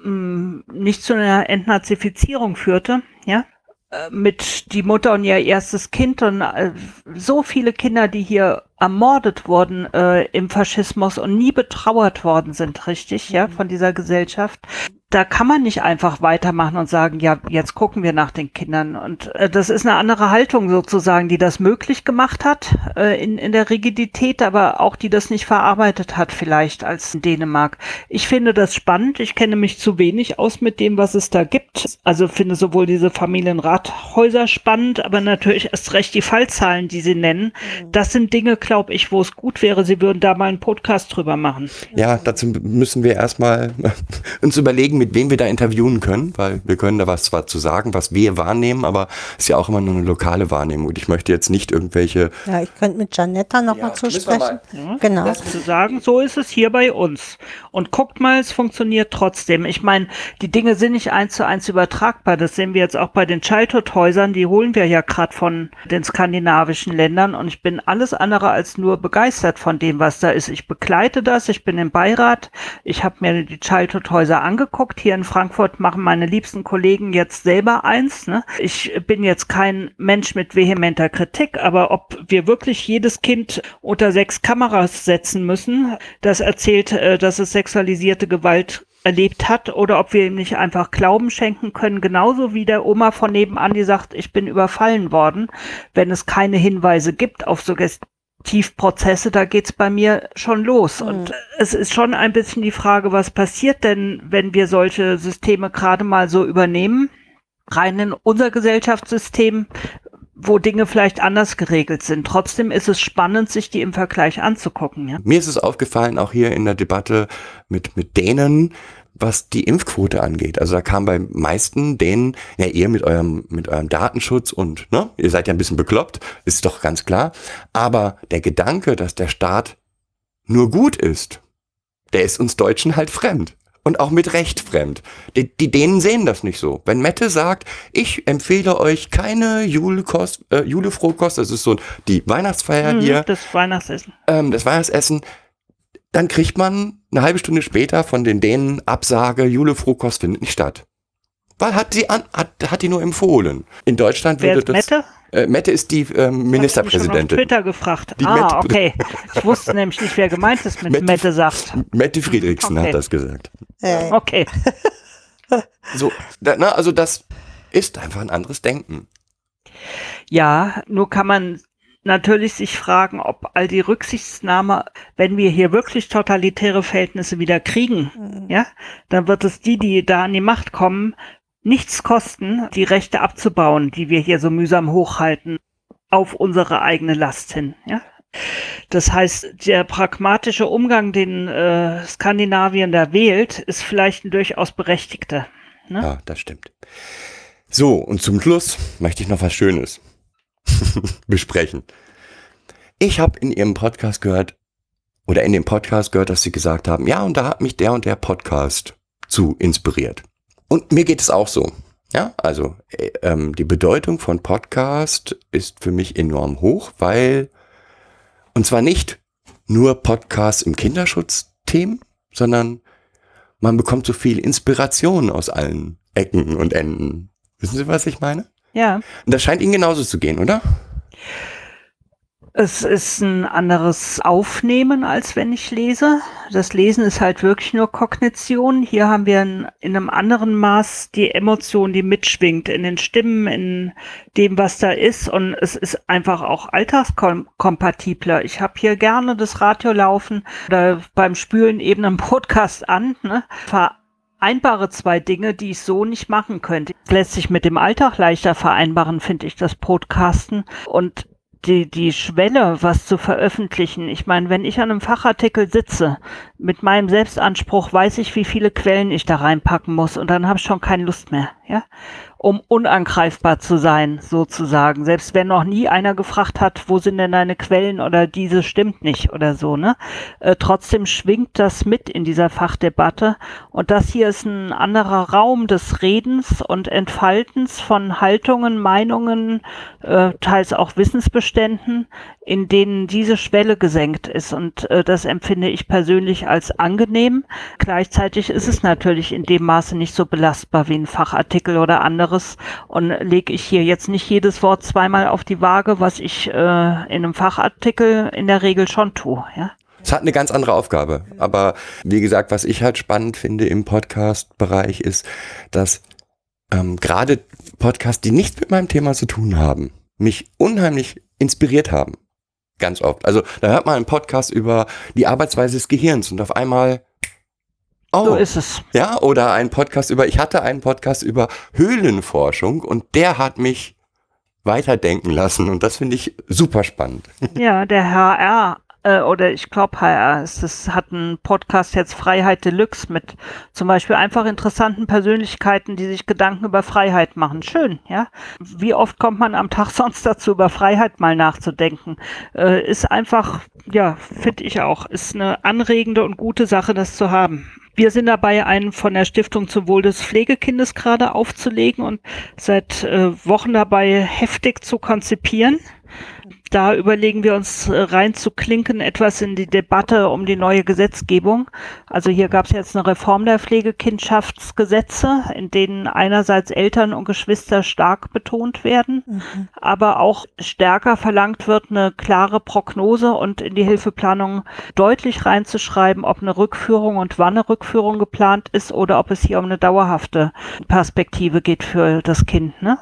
mh, nicht zu einer Entnazifizierung führte, ja, mit die Mutter und ihr erstes Kind und äh, so viele Kinder, die hier ermordet wurden äh, im Faschismus und nie betrauert worden sind, richtig, ja, von dieser Gesellschaft. Da kann man nicht einfach weitermachen und sagen, ja, jetzt gucken wir nach den Kindern. Und äh, das ist eine andere Haltung sozusagen, die das möglich gemacht hat äh, in, in der Rigidität, aber auch die das nicht verarbeitet hat vielleicht als in Dänemark. Ich finde das spannend. Ich kenne mich zu wenig aus mit dem, was es da gibt. Also finde sowohl diese Familienrathäuser spannend, aber natürlich erst recht die Fallzahlen, die sie nennen. Das sind Dinge, glaube ich, wo es gut wäre, sie würden da mal einen Podcast drüber machen.
Ja, dazu müssen wir erstmal uns überlegen, mit wem wir da interviewen können, weil wir können da was zwar zu sagen, was wir wahrnehmen, aber es ist ja auch immer nur eine lokale Wahrnehmung. Und ich möchte jetzt nicht irgendwelche.
Ja, ich könnte mit Janetta noch
Ja,
mal zu sprechen.
mal.
Genau.
zu sagen, so ist es hier bei uns. Und guckt mal, es funktioniert trotzdem. Ich meine, die Dinge sind nicht eins zu eins übertragbar. Das sehen wir jetzt auch bei den Childhood-Häusern. Die holen wir ja gerade von den skandinavischen Ländern. Und ich bin alles andere als nur begeistert von dem, was da ist. Ich begleite das. Ich bin im Beirat. Ich habe mir die Childhood-Häuser angeguckt. Hier in Frankfurt machen meine liebsten Kollegen jetzt selber eins. Ne? Ich bin jetzt kein Mensch mit vehementer Kritik, aber ob wir wirklich jedes Kind unter sechs Kameras setzen müssen, das erzählt, äh, dass es sexualisierte Gewalt erlebt hat oder ob wir ihm nicht einfach Glauben schenken können, genauso wie der Oma von nebenan, die sagt, ich bin überfallen worden, wenn es keine Hinweise gibt auf Tiefprozesse, da geht's bei mir schon los. Und es ist schon ein bisschen die Frage, was passiert denn, wenn wir solche Systeme gerade mal so übernehmen? Rein in unser Gesellschaftssystem, wo Dinge vielleicht anders geregelt sind. Trotzdem ist es spannend, sich die im Vergleich anzugucken. Ja?
Mir ist es aufgefallen, auch hier in der Debatte mit, mit Dänen, was die Impfquote angeht. Also da kam bei meisten Dänen, ja, ihr mit eurem, mit eurem Datenschutz und, ne, ihr seid ja ein bisschen bekloppt, ist doch ganz klar. Aber der Gedanke, dass der Staat nur gut ist, der ist uns Deutschen halt fremd. Und auch mit Recht fremd. Die, die Dänen sehen das nicht so. Wenn Mette sagt, ich empfehle euch keine Julekost, äh, Julefrohkost, das ist so die Weihnachtsfeier
Mhm,
hier,
Das Weihnachtsessen.
ähm, das Weihnachtsessen, dann kriegt man eine halbe Stunde später von den Dänen Absage, Julefrohkost findet nicht statt. Weil hat sie an, hat, hat die nur empfohlen. In Deutschland
Wer
würde
ist
das.
Mette?
Äh, Mette ist die ähm,
Ich hab mich schon auf
Ministerpräsidentin.
Twitter gefragt.
Die
ah,
Mette-
okay. Ich wusste nämlich nicht, wer gemeint ist mit
Mette-
Mette sagt.
Mette Friedrichsen
Okay.
hat das gesagt.
Äh,
Okay.
So, da, na, also das ist einfach ein anderes Denken.
Ja, nur kann man natürlich sich fragen, ob all die Rücksichtsnahme, wenn wir hier wirklich totalitäre Verhältnisse wieder kriegen, ja, dann wird es die, die da an die Macht kommen, nichts kosten, die Rechte abzubauen, die wir hier so mühsam hochhalten, auf unsere eigene Last hin, ja. Das heißt, der pragmatische Umgang, den äh, Skandinavien da wählt, ist vielleicht ein durchaus berechtigter. Ne?
Ja, das stimmt. So, und zum Schluss möchte ich noch was Schönes besprechen. Ich habe in Ihrem Podcast gehört, oder in dem Podcast gehört, dass Sie gesagt haben, ja, und da hat mich der und der Podcast zu inspiriert. Und mir geht es auch so. Ja, also äh, ähm, die Bedeutung von Podcast ist für mich enorm hoch, weil, und zwar nicht nur Podcasts im Kinderschutzthemen, sondern man bekommt so viel Inspiration aus allen Ecken und Enden. Wissen Sie, was ich meine?
Ja.
Und das scheint Ihnen genauso zu gehen, oder?
Es ist ein anderes Aufnehmen, als wenn ich lese. Das Lesen ist halt wirklich nur Kognition. Hier haben wir in, in einem anderen Maß die Emotion, die mitschwingt in den Stimmen, in dem, was da ist. Und es ist einfach auch alltagskompatibler. Ich habe hier gerne das Radio laufen oder beim Spülen eben einen Podcast an. Ne? Vereinbare zwei Dinge, die ich so nicht machen könnte. Lässt sich mit dem Alltag leichter vereinbaren, finde ich, das Podcasten. Und die, die Schwelle, was zu veröffentlichen. Ich meine, wenn ich an einem Fachartikel sitze, mit meinem Selbstanspruch weiß ich, wie viele Quellen ich da reinpacken muss und dann habe ich schon keine Lust mehr, ja, um unangreifbar zu sein, sozusagen. Selbst wenn noch nie einer gefragt hat, wo sind denn deine Quellen oder diese stimmt nicht oder so, ne? Äh, trotzdem schwingt das mit in dieser Fachdebatte und das hier ist ein anderer Raum des Redens und Entfaltens von Haltungen, Meinungen, äh, teils auch Wissensbeständen, in denen diese Schwelle gesenkt ist. Und äh, das empfinde ich persönlich als angenehm. Gleichzeitig ist es natürlich in dem Maße nicht so belastbar wie ein Fachartikel oder anderes. Und lege ich hier jetzt nicht jedes Wort zweimal auf die Waage, was ich äh, in einem Fachartikel in der Regel schon tue. Ja?
Es hat eine ganz andere Aufgabe. Aber wie gesagt, was ich halt spannend finde im Podcast-Bereich ist, dass ähm, gerade Podcasts, die nichts mit meinem Thema zu tun haben, mich unheimlich inspiriert haben. Ganz oft. Also da hört man einen Podcast über die Arbeitsweise des Gehirns und auf einmal Oh,
So ist es.
ja, oder ein Podcast über, ich hatte einen Podcast über Höhlenforschung und der hat mich weiterdenken lassen und das finde ich super spannend.
Ja, der HR äh, oder ich glaube HR ist es hat einen Podcast jetzt Freiheit Deluxe mit zum Beispiel einfach interessanten Persönlichkeiten, die sich Gedanken über Freiheit machen. Schön, ja. Wie oft kommt man am Tag sonst dazu, über Freiheit mal nachzudenken? Äh, ist einfach, ja, finde ich auch, ist eine anregende und gute Sache, das zu haben. Wir sind dabei, einen von der Stiftung zum Wohl des Pflegekindes gerade aufzulegen und seit äh, Wochen dabei heftig zu konzipieren. Da überlegen wir uns äh, reinzuklinken, etwas in die Debatte um die neue Gesetzgebung. Also hier gab es jetzt eine Reform der Pflegekindschaftsgesetze, in denen einerseits Eltern und Geschwister stark betont werden, aber auch stärker verlangt wird, eine klare Prognose und in die Hilfeplanung deutlich reinzuschreiben, ob eine Rückführung und wann eine Rückführung geplant ist oder ob es hier um eine dauerhafte Perspektive geht für das Kind. Ne?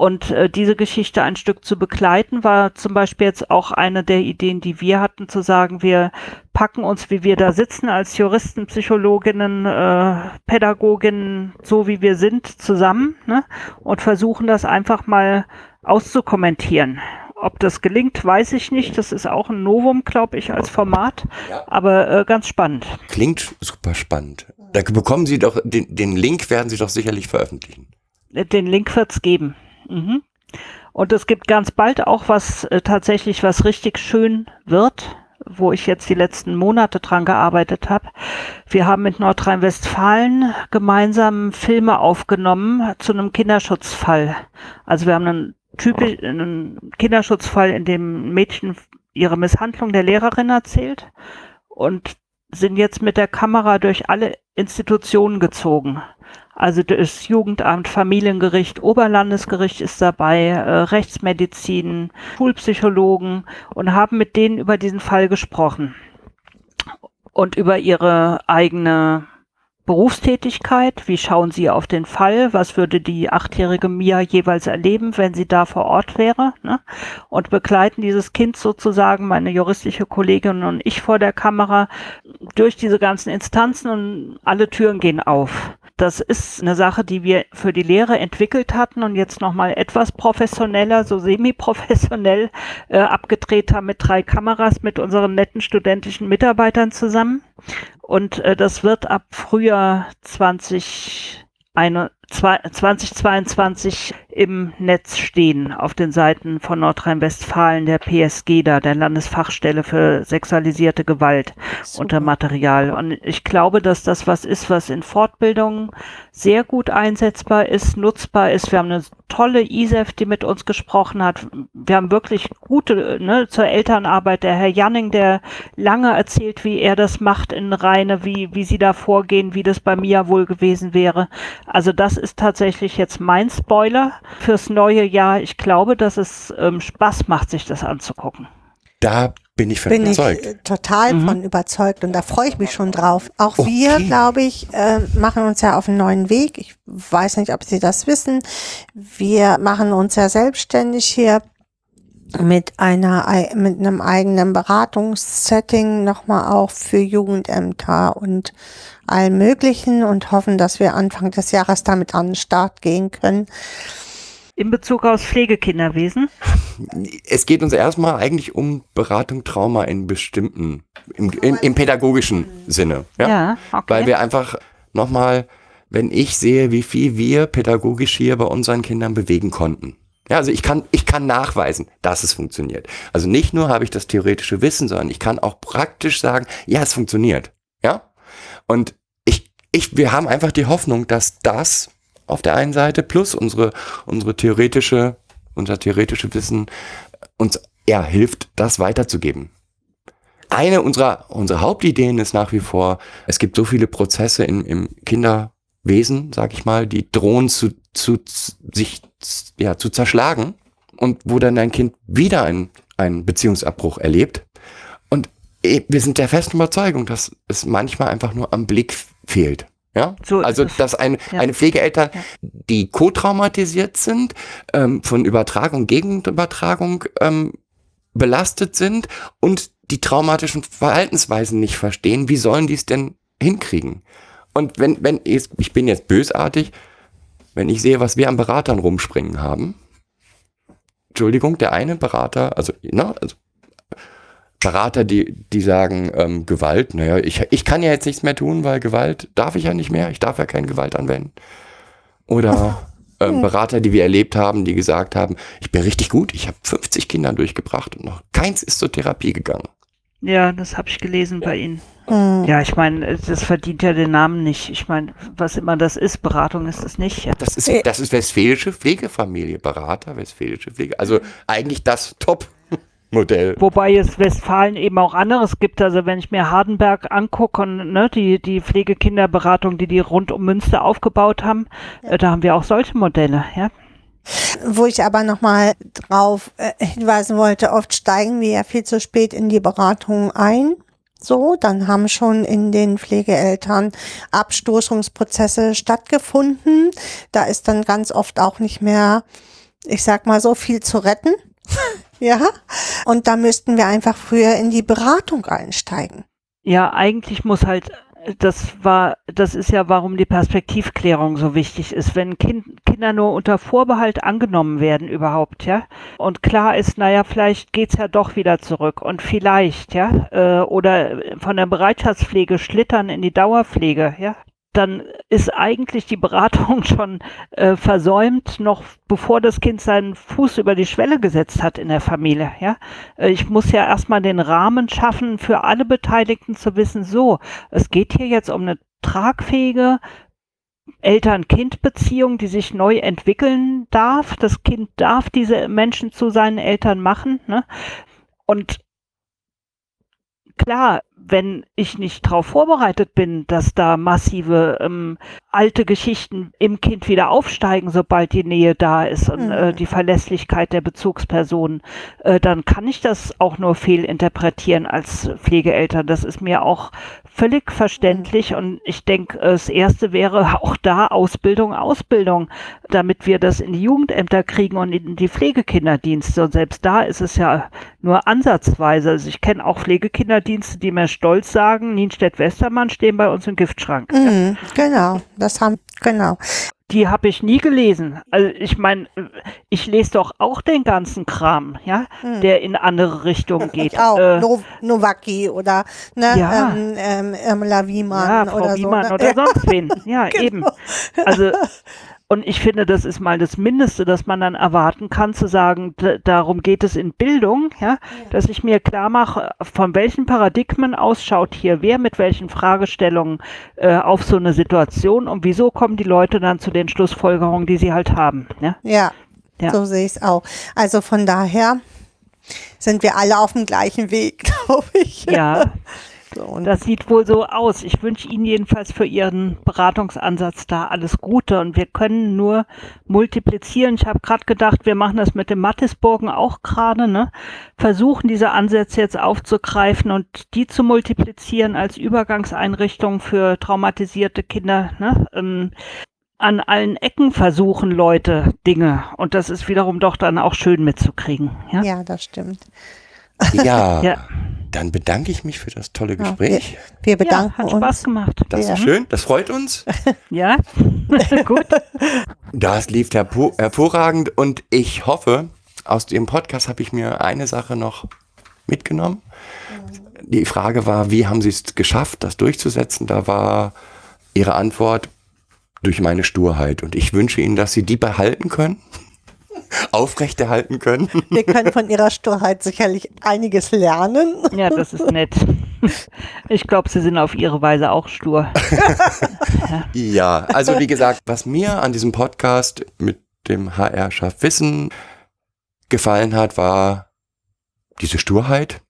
Und äh, diese Geschichte ein Stück zu begleiten, war zum Beispiel jetzt auch eine der Ideen, die wir hatten, zu sagen, wir packen uns, wie wir da sitzen, als Juristen, Psychologinnen, äh, Pädagoginnen, so wie wir sind, zusammen ne? und versuchen das einfach mal auszukommentieren. Ob das gelingt, weiß ich nicht. Das ist auch ein Novum, glaube ich, als Format.
Ja.
Aber äh, ganz spannend.
Klingt super spannend. Da bekommen Sie doch, den, den Link werden Sie doch sicherlich veröffentlichen.
Den Link wird's geben. Mhm. Und es gibt ganz bald auch was äh, tatsächlich, was richtig schön wird, wo ich jetzt die letzten Monate dran gearbeitet habe. Wir haben mit Nordrhein-Westfalen gemeinsam Filme aufgenommen zu einem Kinderschutzfall. Also wir haben einen typisch einen Kinderschutzfall, in dem Mädchen ihre Misshandlung der Lehrerin erzählt und sind jetzt mit der Kamera durch alle Institutionen gezogen. Also das Jugendamt, Familiengericht, Oberlandesgericht ist dabei, äh, Rechtsmedizin, Schulpsychologen und haben mit denen über diesen Fall gesprochen und über ihre eigene Berufstätigkeit, wie schauen Sie auf den Fall, was würde die achtjährige Mia jeweils erleben, wenn sie da vor Ort wäre, ne? und begleiten dieses Kind sozusagen, meine juristische Kollegin und ich vor der Kamera, durch diese ganzen Instanzen und alle Türen gehen auf. Das ist eine Sache, die wir für die Lehre entwickelt hatten und jetzt nochmal etwas professioneller, so semi-professionell äh, abgedreht haben mit drei Kameras mit unseren netten studentischen Mitarbeitern zusammen. Und äh, das wird ab Frühjahr 20, eine, 2022 im Netz stehen, auf den Seiten von Nordrhein-Westfalen, der PSG da, der Landesfachstelle für sexualisierte Gewalt
Super.
unter Material. Und ich glaube, dass das was ist, was in Fortbildungen sehr gut einsetzbar ist, nutzbar ist. Wir haben eine tolle ISEF, die mit uns gesprochen hat. Wir haben wirklich gute, ne, zur Elternarbeit, der Herr Janning, der lange erzählt, wie er das macht in Reine, wie, wie sie da vorgehen, wie das bei mir wohl gewesen wäre. Also das ist tatsächlich jetzt mein Spoiler fürs neue Jahr. Ich glaube, dass es ähm, Spaß macht, sich das anzugucken.
Da bin ich von
bin ich
überzeugt.
äh, total
Mhm.
von überzeugt und da freue ich mich schon drauf. Auch
Okay.
wir, glaube ich, äh, machen uns ja auf einen neuen Weg. Ich weiß nicht, ob Sie das wissen. Wir machen uns ja selbstständig hier mit einer ei- mit einem eigenen Beratungssetting nochmal auch für Jugendämter und allem Möglichen und hoffen, dass wir Anfang des Jahres damit an den Start gehen können.
In Bezug aufs Pflegekinderwesen.
Es geht uns erstmal eigentlich um Beratung Trauma in bestimmten, im, im, im pädagogischen Sinne. Ja?
Ja, okay.
Weil wir einfach nochmal, wenn ich sehe, wie viel wir pädagogisch hier bei unseren Kindern bewegen konnten. Ja, also ich kann, ich kann nachweisen, dass es funktioniert. Also nicht nur habe ich das theoretische Wissen, sondern ich kann auch praktisch sagen, ja, es funktioniert. Ja? Und ich, wir haben einfach die Hoffnung, dass das auf der einen Seite plus unsere, unsere theoretische, unser theoretische Wissen uns ja hilft, das weiterzugeben. Eine unserer, unserer Hauptideen ist nach wie vor, es gibt so viele Prozesse in, im Kinderwesen, sag ich mal, die drohen zu, zu, zu sich ja, zu zerschlagen und wo dann dein Kind wieder einen, einen Beziehungsabbruch erlebt. Und eh, wir sind der festen Überzeugung, dass es manchmal einfach nur am Blick fehlt. Ja,
So
also dass ein,
Ja.
eine Pflegeeltern, die co-traumatisiert sind, ähm, von Übertragung, Gegenübertragung ähm, belastet sind und die traumatischen Verhaltensweisen nicht verstehen, wie sollen die es denn hinkriegen? Und wenn, wenn ich, ich bin jetzt bösartig, wenn ich sehe, was wir an Beratern rumspringen haben, Entschuldigung, der eine Berater, also, ne, also Berater, die, die sagen, ähm, Gewalt, naja, ich, ich kann ja jetzt nichts mehr tun, weil Gewalt darf ich ja nicht mehr, ich darf ja keine Gewalt anwenden. Oder ähm, Berater, die wir erlebt haben, die gesagt haben, ich bin richtig gut, ich habe 50 Kinder durchgebracht und noch keins ist zur Therapie gegangen.
Ja, das habe ich gelesen bei Ihnen.
Hm.
Ja, ich meine, das verdient ja den Namen nicht. Ich meine, was immer das ist, Beratung ist es nicht. Ja.
Das ist, das ist westfälische Pflegefamilie, Berater, westfälische Pflege. Also eigentlich das Top-Modell.
Wobei es Westfalen eben auch anderes gibt. Also wenn ich mir Hardenberg angucke und ne, die, die Pflegekinderberatung, die die rund um Münster aufgebaut haben, äh, da haben wir auch solche Modelle. Ja,
Wo ich aber nochmal drauf äh, hinweisen wollte, oft steigen wir ja viel zu spät in die Beratung ein. So, dann haben schon in den Pflegeeltern Abstoßungsprozesse stattgefunden. Da ist dann ganz oft auch nicht mehr ich sag mal so viel zu retten. ja. Und da müssten wir einfach früher in die Beratung einsteigen.
Ja, eigentlich muss halt, das war, das ist ja, warum die Perspektivklärung so wichtig ist. Wenn kind, Kinder nur unter Vorbehalt angenommen werden überhaupt, ja, und klar ist, naja, vielleicht geht's ja doch wieder zurück und vielleicht, ja, äh, oder von der Bereitschaftspflege schlittern in die Dauerpflege, ja, dann ist eigentlich die Beratung schon äh, versäumt, noch bevor das Kind seinen Fuß über die Schwelle gesetzt hat in der Familie. Ja? Äh, ich muss ja erstmal den Rahmen schaffen, für alle Beteiligten zu wissen, so, es geht hier jetzt um eine tragfähige Eltern-Kind-Beziehung, die sich neu entwickeln darf. Das Kind darf diese Menschen zu seinen Eltern machen. Ne? Und klar, wenn ich nicht darauf vorbereitet bin, dass da massive ähm, alte Geschichten im Kind wieder aufsteigen, sobald die Nähe da ist und mhm. äh, die Verlässlichkeit der Bezugspersonen, äh, dann kann ich das auch nur fehlinterpretieren als Pflegeeltern. Das ist mir auch völlig verständlich und ich denke, das erste wäre auch da Ausbildung, Ausbildung, damit wir das in die Jugendämter kriegen und in die Pflegekinderdienste. Und selbst da ist es ja nur ansatzweise. Also ich kenne auch Pflegekinderdienste, die mir stolz sagen, Nienstedt-Westermann stehen bei uns im Giftschrank.
Mhm, genau, das haben, genau
die habe ich nie gelesen. Also ich meine, ich lese doch auch den ganzen Kram, ja, hm. der in andere Richtungen geht.
Ich auch. Äh, no Novaki oder ne, ja. ähm, ähm, ähm Laviman
ja, Frau
oder
Wiemann
so.
Ne? oder sonst wen. Ja, genau. eben. Also und ich finde, das ist mal das Mindeste, das man dann erwarten kann, zu sagen, darum geht es in Bildung, ja, ja. dass ich mir klar mache, von welchen Paradigmen ausschaut hier wer mit welchen Fragestellungen äh, auf so eine Situation und wieso kommen die Leute dann zu den Schlussfolgerungen, die sie halt haben. Ja,
ja, ja. so sehe ich es auch. Also von daher sind wir alle auf dem gleichen Weg, glaube ich.
Ja, Und das sieht wohl so aus. Ich wünsche Ihnen jedenfalls für Ihren Beratungsansatz da alles Gute. Und wir können nur multiplizieren. Ich habe gerade gedacht, wir machen das mit dem Mattisburgen auch gerade. Ne? Versuchen diese Ansätze jetzt aufzugreifen und die zu multiplizieren als Übergangseinrichtung für traumatisierte Kinder. Ne? Ähm, an allen Ecken versuchen Leute Dinge. Und das ist wiederum doch dann auch schön mitzukriegen. Ja,
ja das stimmt.
Ja. ja. Dann bedanke ich mich für das tolle Gespräch.
Ja, wir, wir, bedanken
ja,
hat
uns. Spaß gemacht.
Das ja. ist schön, das freut uns.
ja, gut.
Das lief hervor hervorragend und ich hoffe, aus dem Podcast habe ich mir eine Sache noch mitgenommen. Die Frage war, wie haben Sie es geschafft, das durchzusetzen? Da war Ihre Antwort durch meine Sturheit. Und ich wünsche Ihnen, dass Sie die behalten können aufrechterhalten können.
Wir können von ihrer Sturheit sicherlich einiges lernen.
Ja, das ist nett. Ich glaube, sie sind auf ihre Weise auch stur.
ja. also wie gesagt, was mir an diesem Podcast mit dem HR Schaff Wissen gefallen hat, war diese Sturheit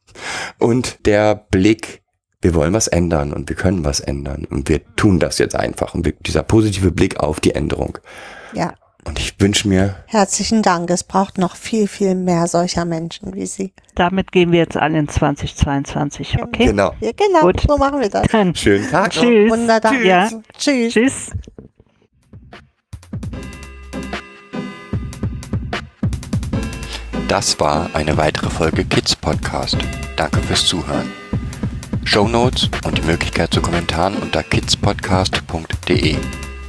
und der Blick, wir wollen was ändern und wir können was ändern und wir tun das jetzt einfach und dieser positive Blick auf die Änderung.
Ja.
Und ich wünsche mir.
Herzlichen Dank. Es braucht noch viel, viel mehr solcher Menschen wie Sie.
Damit gehen wir jetzt an in 2022, okay?
Genau.
Ja, genau. Gut. So machen wir das.
Dann Schönen Tag.
Tschüss.
Wunderbar.
Tschüss. Ja.
Tschüss.
Tschüss.
Das war eine weitere Folge Kids Podcast. Danke fürs Zuhören. Show Notes und die Möglichkeit zu Kommentaren unter kidspodcast.de.